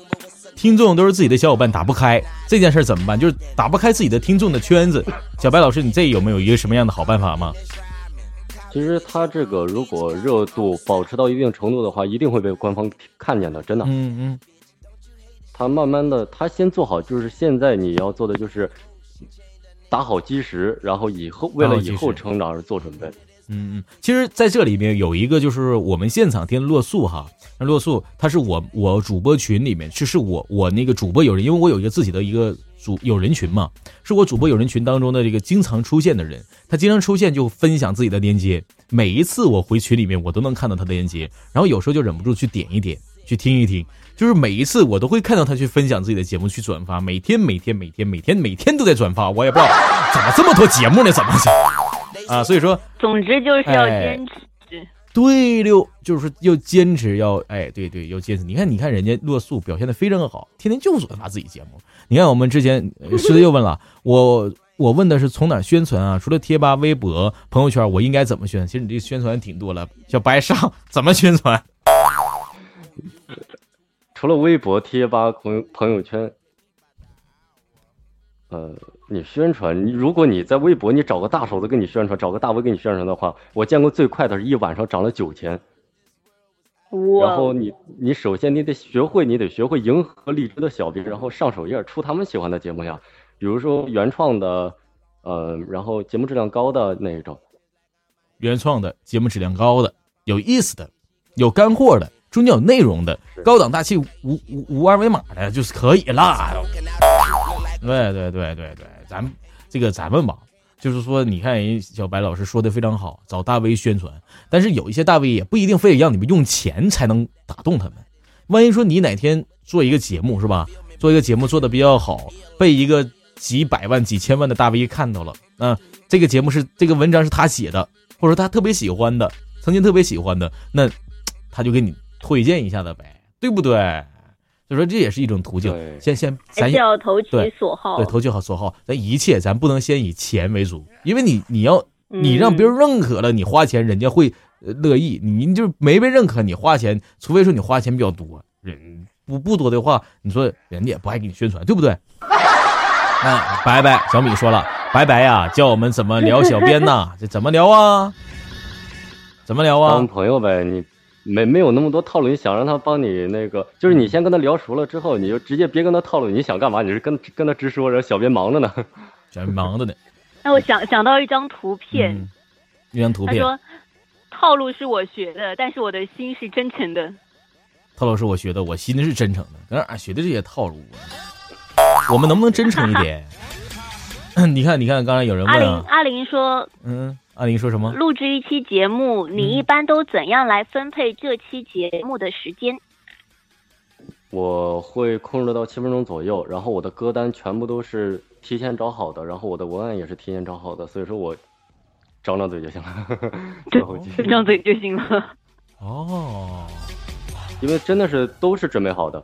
听众都是自己的小伙伴，打不开这件事怎么办？就是打不开自己的听众的圈子。小白老师，你这有没有一个什么样的好办法吗？其实他这个如果热度保持到一定程度的话，一定会被官方看见的，真的。嗯嗯，他慢慢的，他先做好，就是现在你要做的就是打好基石，然后以后为了以后成长而做准备。嗯，嗯，其实在这里面有一个就是我们现场听洛素哈，那洛素他是我我主播群里面，就是我我那个主播友人，因为我有一个自己的一个主友人群嘛，是我主播友人群当中的这个经常出现的人，他经常出现就分享自己的链接，每一次我回群里面我都能看到他的链接，然后有时候就忍不住去点一点，去听一听，就是每一次我都会看到他去分享自己的节目，去转发，每天每天每天每天每天都在转发，我也不知道怎么这么多节目呢，怎么啊？所以说。总之就是要哎坚持。对溜，就是要坚持，要哎，对对，要坚持。你看，你看人家洛素表现的非常好，天天就转发自己节目。你看我们之前呃狮子又问了我，我问的是从哪宣传啊？除了贴吧、微博、朋友圈，我应该怎么宣？其实你这宣传挺多了，小白上怎么宣传？(laughs) 除了微博、贴吧、朋友朋友圈，呃，你宣传，你如果你在微博，你找个大手子给你宣传，找个大 V 给你宣传的话，我见过最快的是一晚上涨了九千。哇然后你你首先你得学会，你得学会迎合荔枝的小编，然后上首页出他们喜欢的节目呀，比如说原创的，呃，然后节目质量高的那一种。原创的节目质量高的、有意思的、有干货的、中间有内容的、高档大气、无无无二维码的，就是可以啦。对对对对对，咱这个咱们吧，就是说，你看人小白老师说的非常好，找大 V 宣传，但是有一些大 V 也不一定非得让你们用钱才能打动他们。万一说你哪天做一个节目是吧？做一个节目做的比较好，被一个几百万、几千万的大 V 看到了，那、这个节目是这个文章是他写的，或者说他特别喜欢的，曾经特别喜欢的，那他就给你推荐一下子呗，对不对？所以说这也是一种途径。先先咱要投其所好。对，投其好所好，咱一切咱不能先以钱为主，因为你你要你让嗯别人认可了，你花钱人家会呃乐意，你就没被认可，你花钱，除非说你花钱比较多，人不不多的话，你说人家也不爱给你宣传，对不对？(laughs) 那白白小米说了，拜拜呀、教我们怎么聊小编呐，这怎么聊啊？怎么聊啊当啊？朋友呗，你没没有那么多套路，你想让他帮你那个，就是你先跟他聊熟了之后，你就直接别跟他套路，你想干嘛？你是跟跟他直说，然后小编忙着呢。(laughs) 小编忙着呢，那我想想到一张图片，嗯，一张图片，他说套路是我学的，但是我的心是真诚的。套路是，我学的，我心是真诚的，搁哪儿学的这些套路啊？我们能不能真诚一点？(laughs) 你看，你看，刚才有人阿玲问啊，阿玲说，嗯，阿玲说什么？录制一期节目，嗯你一般都怎样来分配这期节目的时间？我会控制到七分钟左右，然后我的歌单全部都是提前找好的，然后我的文案也是提前找好的，所以说我张张嘴就行了。(laughs) 最后就张嘴就行了。哦，因为真的是都是准备好的。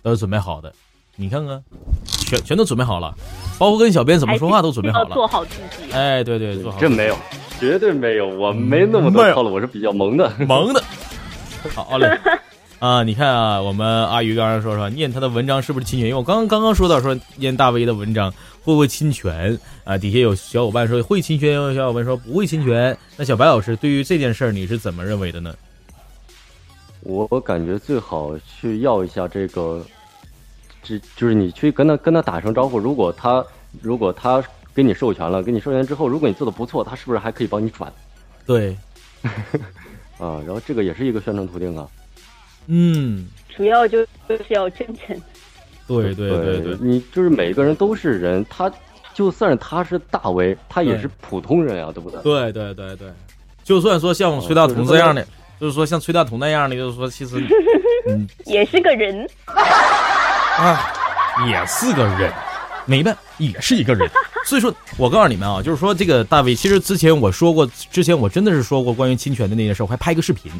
都是准备好的，你看看，全全都准备好了，包括跟小编怎么说话都准备好还是要做了。好自己。哎，对对，做好这没有，绝对没有，我没那么多套路，我是比较萌的。萌的。(laughs) 好嘞，啊，你看啊，我们阿鱼刚刚说说念他的文章是不是侵权？因为我刚刚刚刚说到说念大 V 的文章会不会侵权啊？底下有小伙伴说会侵权，有小伙伴说不会侵权。那小白老师对于这件事儿你是怎么认为的呢？我我感觉最好去要一下这个，这就是你去跟他跟他打声招呼。如果他如果他给你授权了，给你授权之后，如果你做的不错，他是不是还可以帮你转 (laughs) 对，(laughs) 啊？然后这个也是一个宣传途径啊。嗯，主要就就是要真诚。(laughs) 对对对对，你就是每个人都是人，他就算他是大 V，他也是普通人呀，对不对？对对对对，就算说像崔大同这样的，就是说像崔大同那样的，就是说其实嗯也是个人，啊，也是个人，没办，也是一个人。(laughs) 所以说，我告诉你们啊，就是说这个大卫，其实之前我说过，之前我真的是说过关于侵权的那件事，我还拍个视频，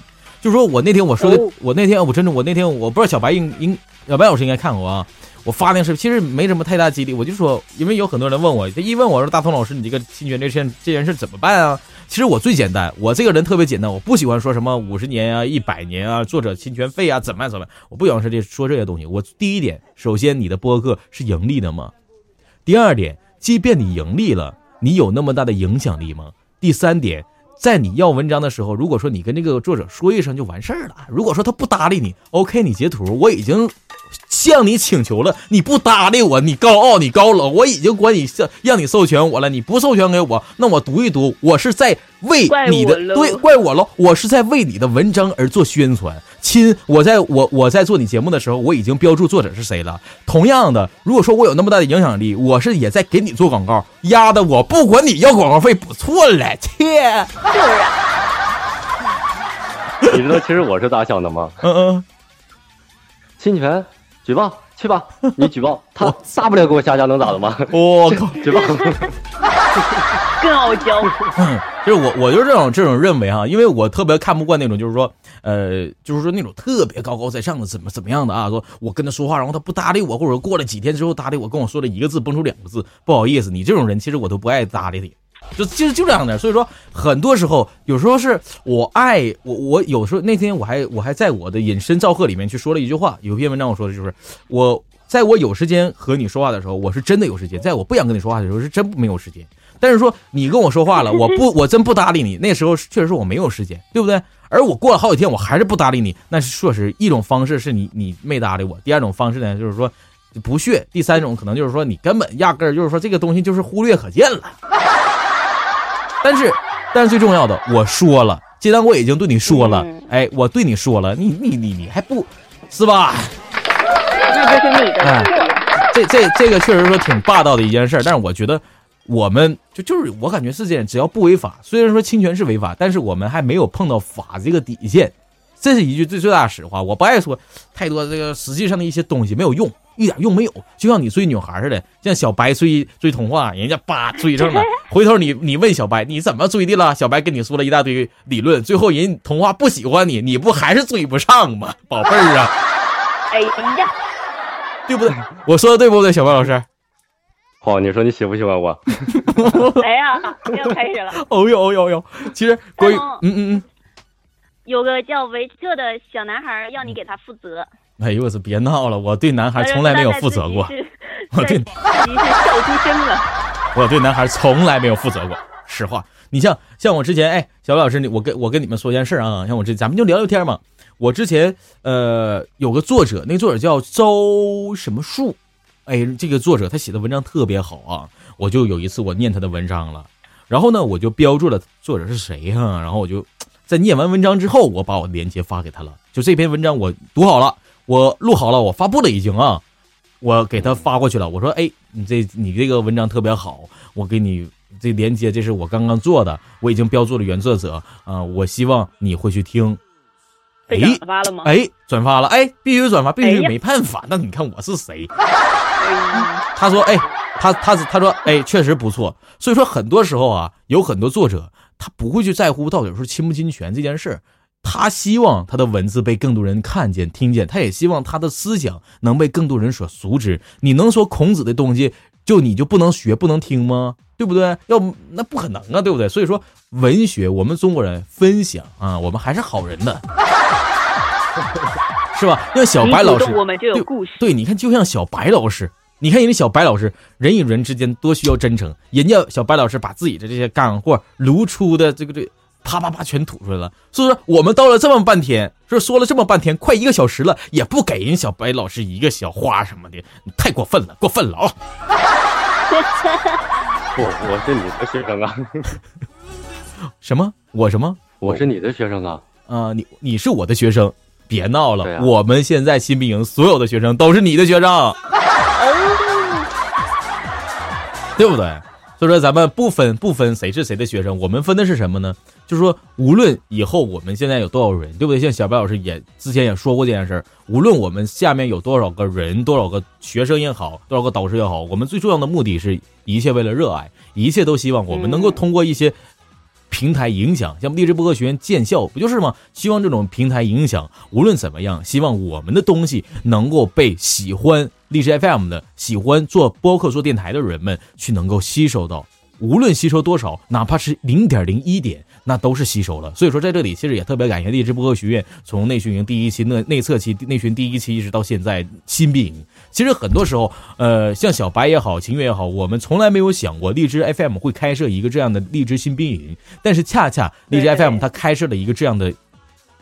就是说我那天我说的，哦我那天我真的我那天我不知道小白应应小白老师应该看过啊，我发那个视频其实没什么太大激励，我就说，因为有很多人问我，他一问我说大同老师，你这个侵权这件这件事怎么办啊？其实我最简单，我这个人特别简单，我不喜欢说什么五十年啊、一百年啊、作者侵权费啊怎么样怎么样，我不喜欢说这说这些东西。我第一点，首先你的播客是盈利的吗？第二点，即便你盈利了，你有那么大的影响力吗？第三点，在你要文章的时候，如果说你跟这个作者说一声就完事儿了，如果说他不搭理你，OK，你截图，我已经向你请求了，你不搭理我，你高傲，你高冷，我已经管你让让你授权我了，你不授权给我，那我读一读，我是在为你的对怪我喽，我是在为你的文章而做宣传。亲，我在我我在做你节目的时候，我已经标注作者是谁了。同样的，如果说我有那么大的影响力，我是也在给你做广告，丫的，我不管你要广告费不错了，切，就是啊，你知道其实我是咋想的吗？嗯嗯，侵权举报去吧，你举报 (laughs) 他大不了给我下架，能咋的吗？我靠。(laughs) 举报。(laughs) 更傲娇。(laughs) 就是我，我就这种这种认为啊，因为我特别看不惯那种，就是说，呃，就是说那种特别高高在上的，怎么怎么样的啊？说我跟他说话，然后他不搭理我，或者过了几天之后搭理我，跟我说了一个字，蹦出两个字，不好意思，你这种人其实我都不爱搭理你，就其实就这样的。所以说，很多时候，有时候是我爱我，我有时候那天我还我还在我的隐身造贺里面去说了一句话，有篇文章我说的就是我。在我有时间和你说话的时候，我是真的有时间；在我不想跟你说话的时候，是真没有时间。但是说你跟我说话了，(laughs) 我不，我真不搭理你，那时候确实是我没有时间，对不对？而我过了好几天，我还是不搭理你，那是确实一种方式是你你没搭理我，第二种方式呢就是说不屑，第三种可能就是说你根本压根儿就是说这个东西就是忽略可见了。(laughs) 但是，但是最重要的，我说了，既然我已经对你说了，嗯哎，我对你说了，你你你你还不是吧？那就是你的哎。这这这个确实说挺霸道的一件事儿，但是我觉得我们就就是我感觉是这样，只要不违法，虽然说侵权是违法，但是我们还没有碰到法这个底线，这是一句最最大的实话。我不爱说太多这个实际上的一些东西没有用，一点用没有，就像你追女孩似的，像小白追追童话，人家叭追上了，(laughs) 回头你你问小白你怎么追的了，小白跟你说了一大堆理论，最后人童话不喜欢你，你不还是追不上吗，宝贝儿啊，哎呀，对不对？我说的对不对，小白老师？好，你说你喜不喜欢我？(laughs) 哎呀，又开始了。哦呦哦呦哦呦！其实关于嗯嗯嗯，有个叫维特的小男孩要你给他负责，哎呦我操，别闹了，我对男孩从来没有负责过，(laughs) 我对自己是笑出声了。(laughs) 我对男孩从来没有负责过。实话，你像像我之前，哎，小白老师，你我跟我跟你们说件事啊，像我这咱们就聊聊天嘛。我之前呃有个作者，那个作者叫周什么树，哎，这个作者他写的文章特别好啊，我就有一次我念他的文章了，然后呢我就标注了作者是谁呀、然后我就在念完文章之后，我把我的链接发给他了，就这篇文章我读好了，我录好了，我发布了已经啊，我给他发过去了，我说哎，你这你这个文章特别好，我给你这链接，这是我刚刚做的，我已经标注了原作者啊、我希望你会去听。被哎转发了吗？哎，转发了，哎，必须转发，必须哎没办法。那你看我是谁？哎他说，哎，他他他说，哎，确实不错。所以说，很多时候啊，有很多作者他不会去在乎到底是侵不侵权这件事儿他希望他的文字被更多人看见、听见，他也希望他的思想能被更多人所熟知。你能说孔子的东西就你就不能学、不能听吗？对不对？要那不可能啊，对不对？所以说，文学我们中国人分享啊，我们还是好人的，(laughs) 是吧？像小白老师你主动，我们就有对故事。对，你看，就像小白老师，你看人家小白老师，人与人之间多需要真诚，人家小白老师把自己的这些干货如出的这个这啪啪啪全吐出来了。所以说，我们到了这么半天，说说了这么半天，快一个小时了，也不给人小白老师一个小花什么的，你太过分了，过分了啊！(laughs) 我我是你的学生啊，什么？我什么？我是你的学生啊。啊、你你是我的学生，别闹了。啊我们现在新兵营所有的学生都是你的学生，对不对？所以说咱们不分不分谁是谁的学生，我们分的是什么呢？就是说，无论以后我们现在有多少人，对不对？像小白老师也之前也说过这件事儿，无论我们下面有多少个人，多少个学生也好，多少个导师也好，我们最重要的目的是一切为了热爱，一切都希望我们能够通过一些平台影响，像励志播客学院建校不就是吗？希望这种平台影响，无论怎么样，希望我们的东西能够被喜欢励志 FM 的、喜欢做播客、做电台的人们去能够吸收到。无论吸收多少，哪怕是零点零一点，那都是吸收了。所以说，在这里其实也特别感谢励志播客学院，从内训营第一期、内内测期、内训第一期一直到现在新兵营。其实很多时候，呃，像小白也好，秦月也好，我们从来没有想过荔枝 FM 会开设一个这样的荔枝新兵营，但是恰恰荔枝 FM 它开设了一个这样的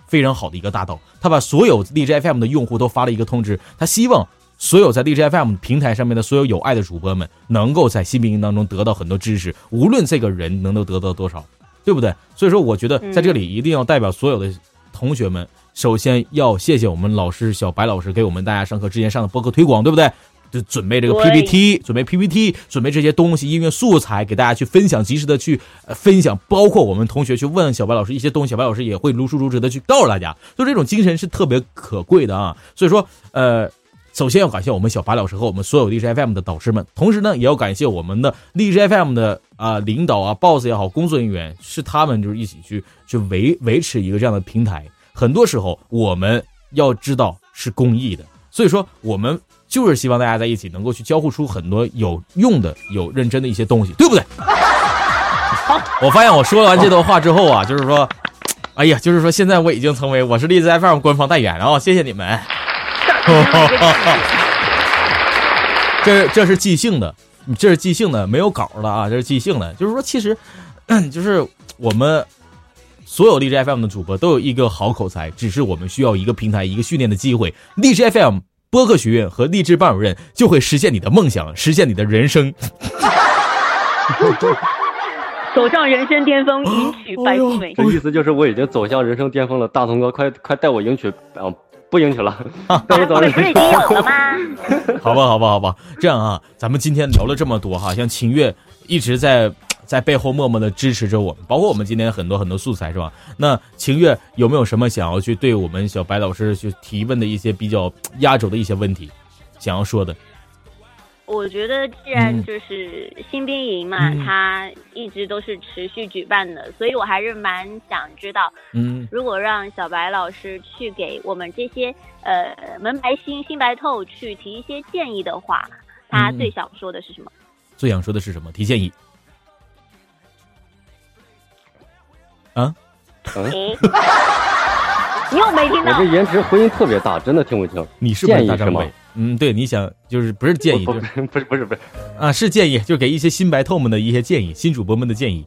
非常好的一个大道，他把所有荔枝 FM 的用户都发了一个通知，他希望所有在荔枝 FM 平台上面的所有有爱的主播们，能够在新兵营当中得到很多知识，无论这个人能够得到多少，对不对？所以说，我觉得在这里一定要代表所有的同学们，首先要谢谢我们老师小白老师给我们大家上课之前上的播客推广，对不对？就准备这个 PPT，准备 PPT，准备这些东西、音乐素材给大家去分享，及时的去、呃分享，包括我们同学去问小白老师一些东西，小白老师也会如数如实的去告诉大家，就这种精神是特别可贵的啊。所以说，呃，首先要感谢我们小白老师和我们所有荔枝 FM 的导师们，同时呢，也要感谢我们的荔枝 FM 的啊、领导啊、boss 也好，工作人员，是他们就是一起去去维维持一个这样的平台。很多时候我们要知道是公益的，所以说我们就是希望大家在一起能够去交互出很多有用的、有认真的一些东西，对不对？(laughs) 我发现我说完这段话之后啊，就是说，哎呀，就是说现在我已经成为我是荔枝 FM 官方代言了啊、谢谢你们。(laughs) 这这是即兴的，这是即兴的，没有稿的啊，这是即兴的。就是说，其实，(clears throat) 就是我们所有荔枝 FM 的主播都有一个好口才，只是我们需要一个平台、一个训练的机会。荔枝 FM 播客学院和励志班主任就会实现你的梦想，实现你的人生。(laughs) 走上人生巅峰，迎娶白富美。这意思就是我已经走向人生巅峰了，大同哥，快快带我迎娶，啊，不迎娶了，啊我走白富美不是已上人生经有了吗？(laughs) 好吧，好吧，好吧，这样啊，咱们今天聊了这么多哈，像秦月一直在在背后默默的支持着我们，包括我们今天很多很多素材是吧？那秦月有没有什么想要去对我们小白老师去提问的一些比较压轴的一些问题，想要说的？我觉得，既然嗯就是新兵营嘛，嗯它一直都是持续举办的，所以我还是蛮想知道，嗯如果让小白老师去给我们这些呃门白新新白透去提一些建议的话，他嗯最想说的是什么？最想说的是什么？提建议啊？嗯，(laughs) 你又没听到我这？延迟回音特别大，真的听不清。你是不是建议是吗大张伟？嗯，对，你想就是不是建议，不就是不是不是不是，啊是建议，就给一些新白透们的一些建议，新主播们的建议。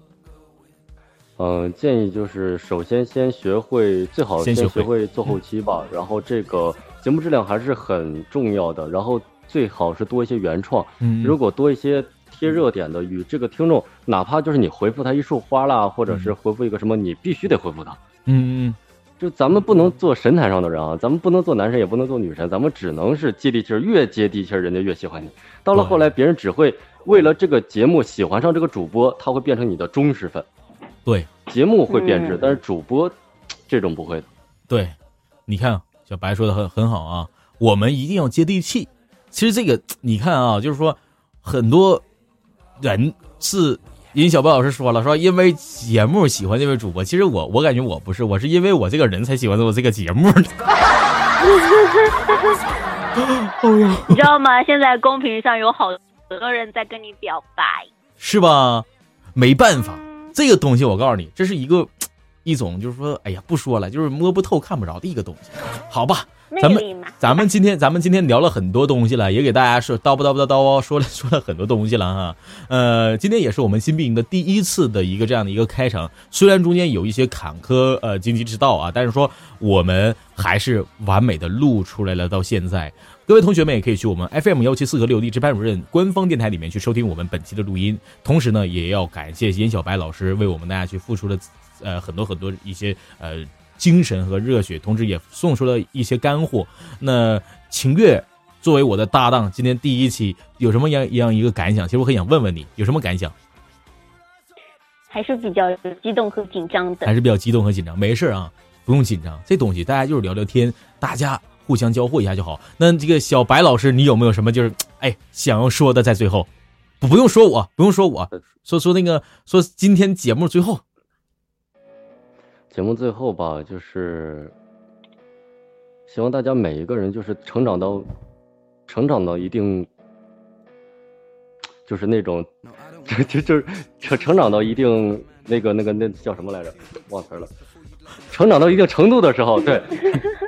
嗯，建议就是首先先学会，最好先先学会学会做后期吧。然后这个节目质量还是很重要的，然后最好是多一些原创。嗯，如果多一些贴热点的，与这个听众，哪怕就是你回复他一束花啦，或者是回复一个什么，你必须得回复他。嗯嗯就咱们不能做神坛上的人啊，咱们不能做男神，也不能做女神，咱们只能是接地气儿，越接地气儿，人家越喜欢你。到了后来，别人只会为了这个节目喜欢上这个主播，他会变成你的忠实粉。对节目会变质，嗯但是主播这种不会的。对，你看小白说的很很好啊，我们一定要接地气。其实这个你看啊，就是说很多人是因小白老师说了，说因为节目喜欢这位主播。其实我我感觉我不是，我是因为我这个人才喜欢我这个节目的。(laughs) 你知道吗？现在公屏上有好多人在跟你表白。是吧？没办法，这个东西我告诉你，这是一个 (tsk) 一种就是说，哎呀，不说了，就是摸不透、看不着的一个东西，好吧？咱们咱们今天咱们今天聊了很多东西了，也给大家说叨不叨不叨叨哦说了 (laughs) 说了很多东西了哈。呃，今天也是我们新兵营的第一次的一个这样的一个开场，虽然中间有一些坎坷呃荆棘之道啊，但是说我们还是完美的录出来了。到现在，各位同学们也可以去我们 FM 幺七四和六荔枝班主任官方电台里面去收听我们本期的录音。同时呢，也要感谢严小白老师为我们大家去付出了呃很多很多一些呃。精神和热血，同时也送出了一些干货。那秦月作为我的搭档，今天第一期有什么样样一个感想？其实我很想问问你，有什么感想？还是比较激动和紧张的，还是比较激动和紧张。没事啊，不用紧张，这东西大家就是聊聊天，大家互相交互一下就好。那这个小白老师，你有没有什么就是 (tsk) 哎想要说的？在最后，不不用说我，不用说我说说那个说今天节目最后。节目最后吧，就是希望大家每一个人就是成长到成长到一定，就是那种就就就是成成长到一定那个那个那叫什么来着？忘词了。成长到一定程度的时候，对，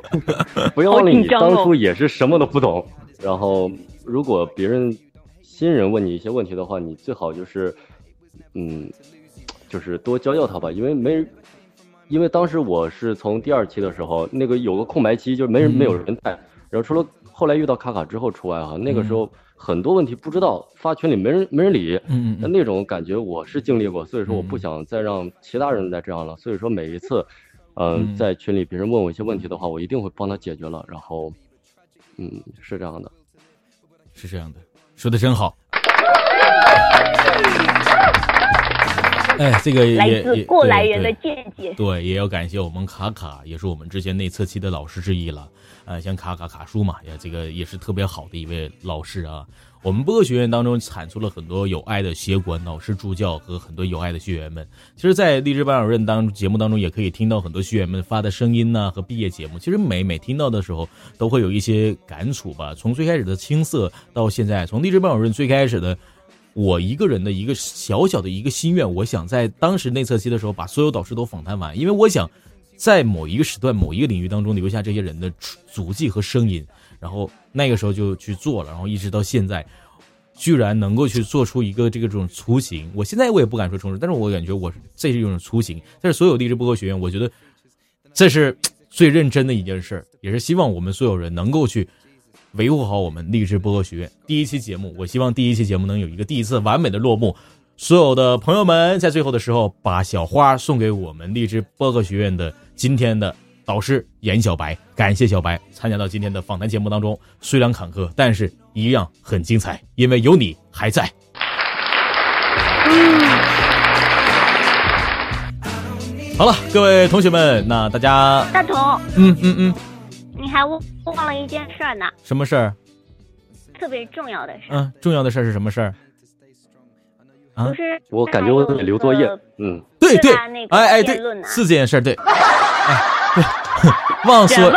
(laughs) 不要忘了你当初也是什么都不懂。然后，如果别人新人问你一些问题的话，你最好就是嗯，就是多教教他吧，因为没人。因为当时我是从第二期的时候，那个有个空白期，就是没人没有人带，然后除了后来遇到卡卡之后除外哈，那个时候很多问题不知道，发群里没人没人理，嗯那那种感觉我是经历过，所以说我不想再让其他人再这样了，所以说每一次，嗯，在群里别人问我一些问题的话，我一定会帮他解决了，然后，嗯，是这样的，是这样的，说的真好。(laughs) 哎，这个来自过来人的见解，对，也要感谢我们卡卡，也是我们之前内测期的老师之一了。呃，像卡卡卡叔嘛，也这个也是特别好的一位老师啊。我们播客学院当中产出了很多有爱的协管老师助教和很多有爱的学员们。其实，在励志班主任当节目当中，也可以听到很多学员们发的声音呐和毕业节目。其实每每听到的时候，都会有一些感触吧。从最开始的青涩到现在，从励志班主任最开始的。我一个人的一个小小的一个心愿，我想在当时内测期的时候把所有导师都访谈完，因为我想在某一个时段、某一个领域当中留下这些人的足迹和声音。然后那个时候就去做了，然后一直到现在，居然能够去做出一个这个这种雏形。我现在我也不敢说成熟，但是我感觉我这是一种雏形。但是所有励志播客学院，我觉得这是最认真的一件事，也是希望我们所有人能够去。维护好我们励志播客学院第一期节目，我希望第一期节目能有一个第一次完美的落幕。所有的朋友们在最后的时候把小花送给我们励志播客学院的今天的导师严小白，感谢小白参加到今天的访谈节目当中。虽然坎坷，但是一样很精彩，因为有你还在。(laughs) 好了，各位同学们，那大家大同，嗯嗯嗯。你还忘忘了一件事儿呢？什么事儿？特别重要的事儿。嗯，重要的事儿是什么事儿？啊，不是，我感觉我得留作业。嗯，对对，哎哎对，是这件事儿，对。哎对，(laughs) 忘说，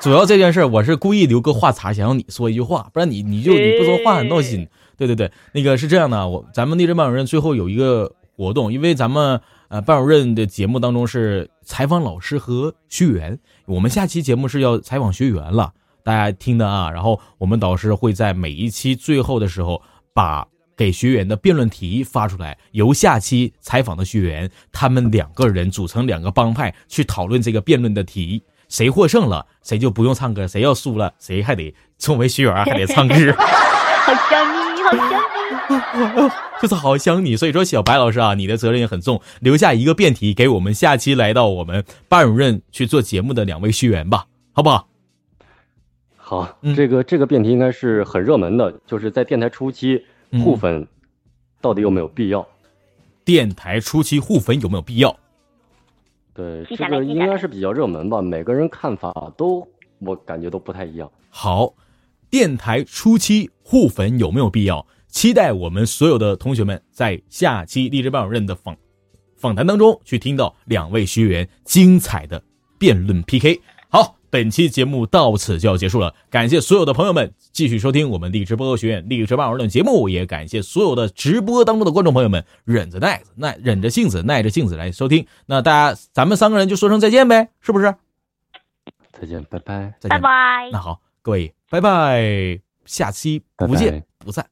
主要这件事儿我是故意留个话茬，想让你说一句话，不然你你就你不说话很闹心。对对对，那个是这样的，我咱们励志班主任最后有一个活动，因为咱们。呃，班主任的节目当中是采访老师和学员，我们下期节目是要采访学员了，大家听的啊。然后我们导师会在每一期最后的时候，把给学员的辩论题发出来，由下期采访的学员他们两个人组成两个帮派去讨论这个辩论的题，谁获胜了，谁就不用唱歌；谁要输了，谁还得作为学员还得唱歌。好想你，好想你。就是好想你，所以说小白老师啊，你的责任也很重，留下一个辩题给我们下期来到我们班主任去做节目的两位学员吧，好不好？好，这个这个辩题应该是很热门的，就是在电台初期互粉到底有没有必要？电台初期互粉有没有必要？对，这个应该是比较热门吧，每个人看法都我感觉都不太一样。好，电台初期互粉有没有必要？期待我们所有的同学们在下期励志班主任的访访谈当中去听到两位学员精彩的辩论 PK。好，本期节目到此就要结束了，感谢所有的朋友们继续收听我们励志播学院励志班主任节目，也感谢所有的直播当中的观众朋友们忍着耐子耐忍着性子耐着性子来收听。那大家咱们三个人就说声再见呗，是不是？再见，拜拜，再见，拜拜。那好，各位。拜拜下期不见不散。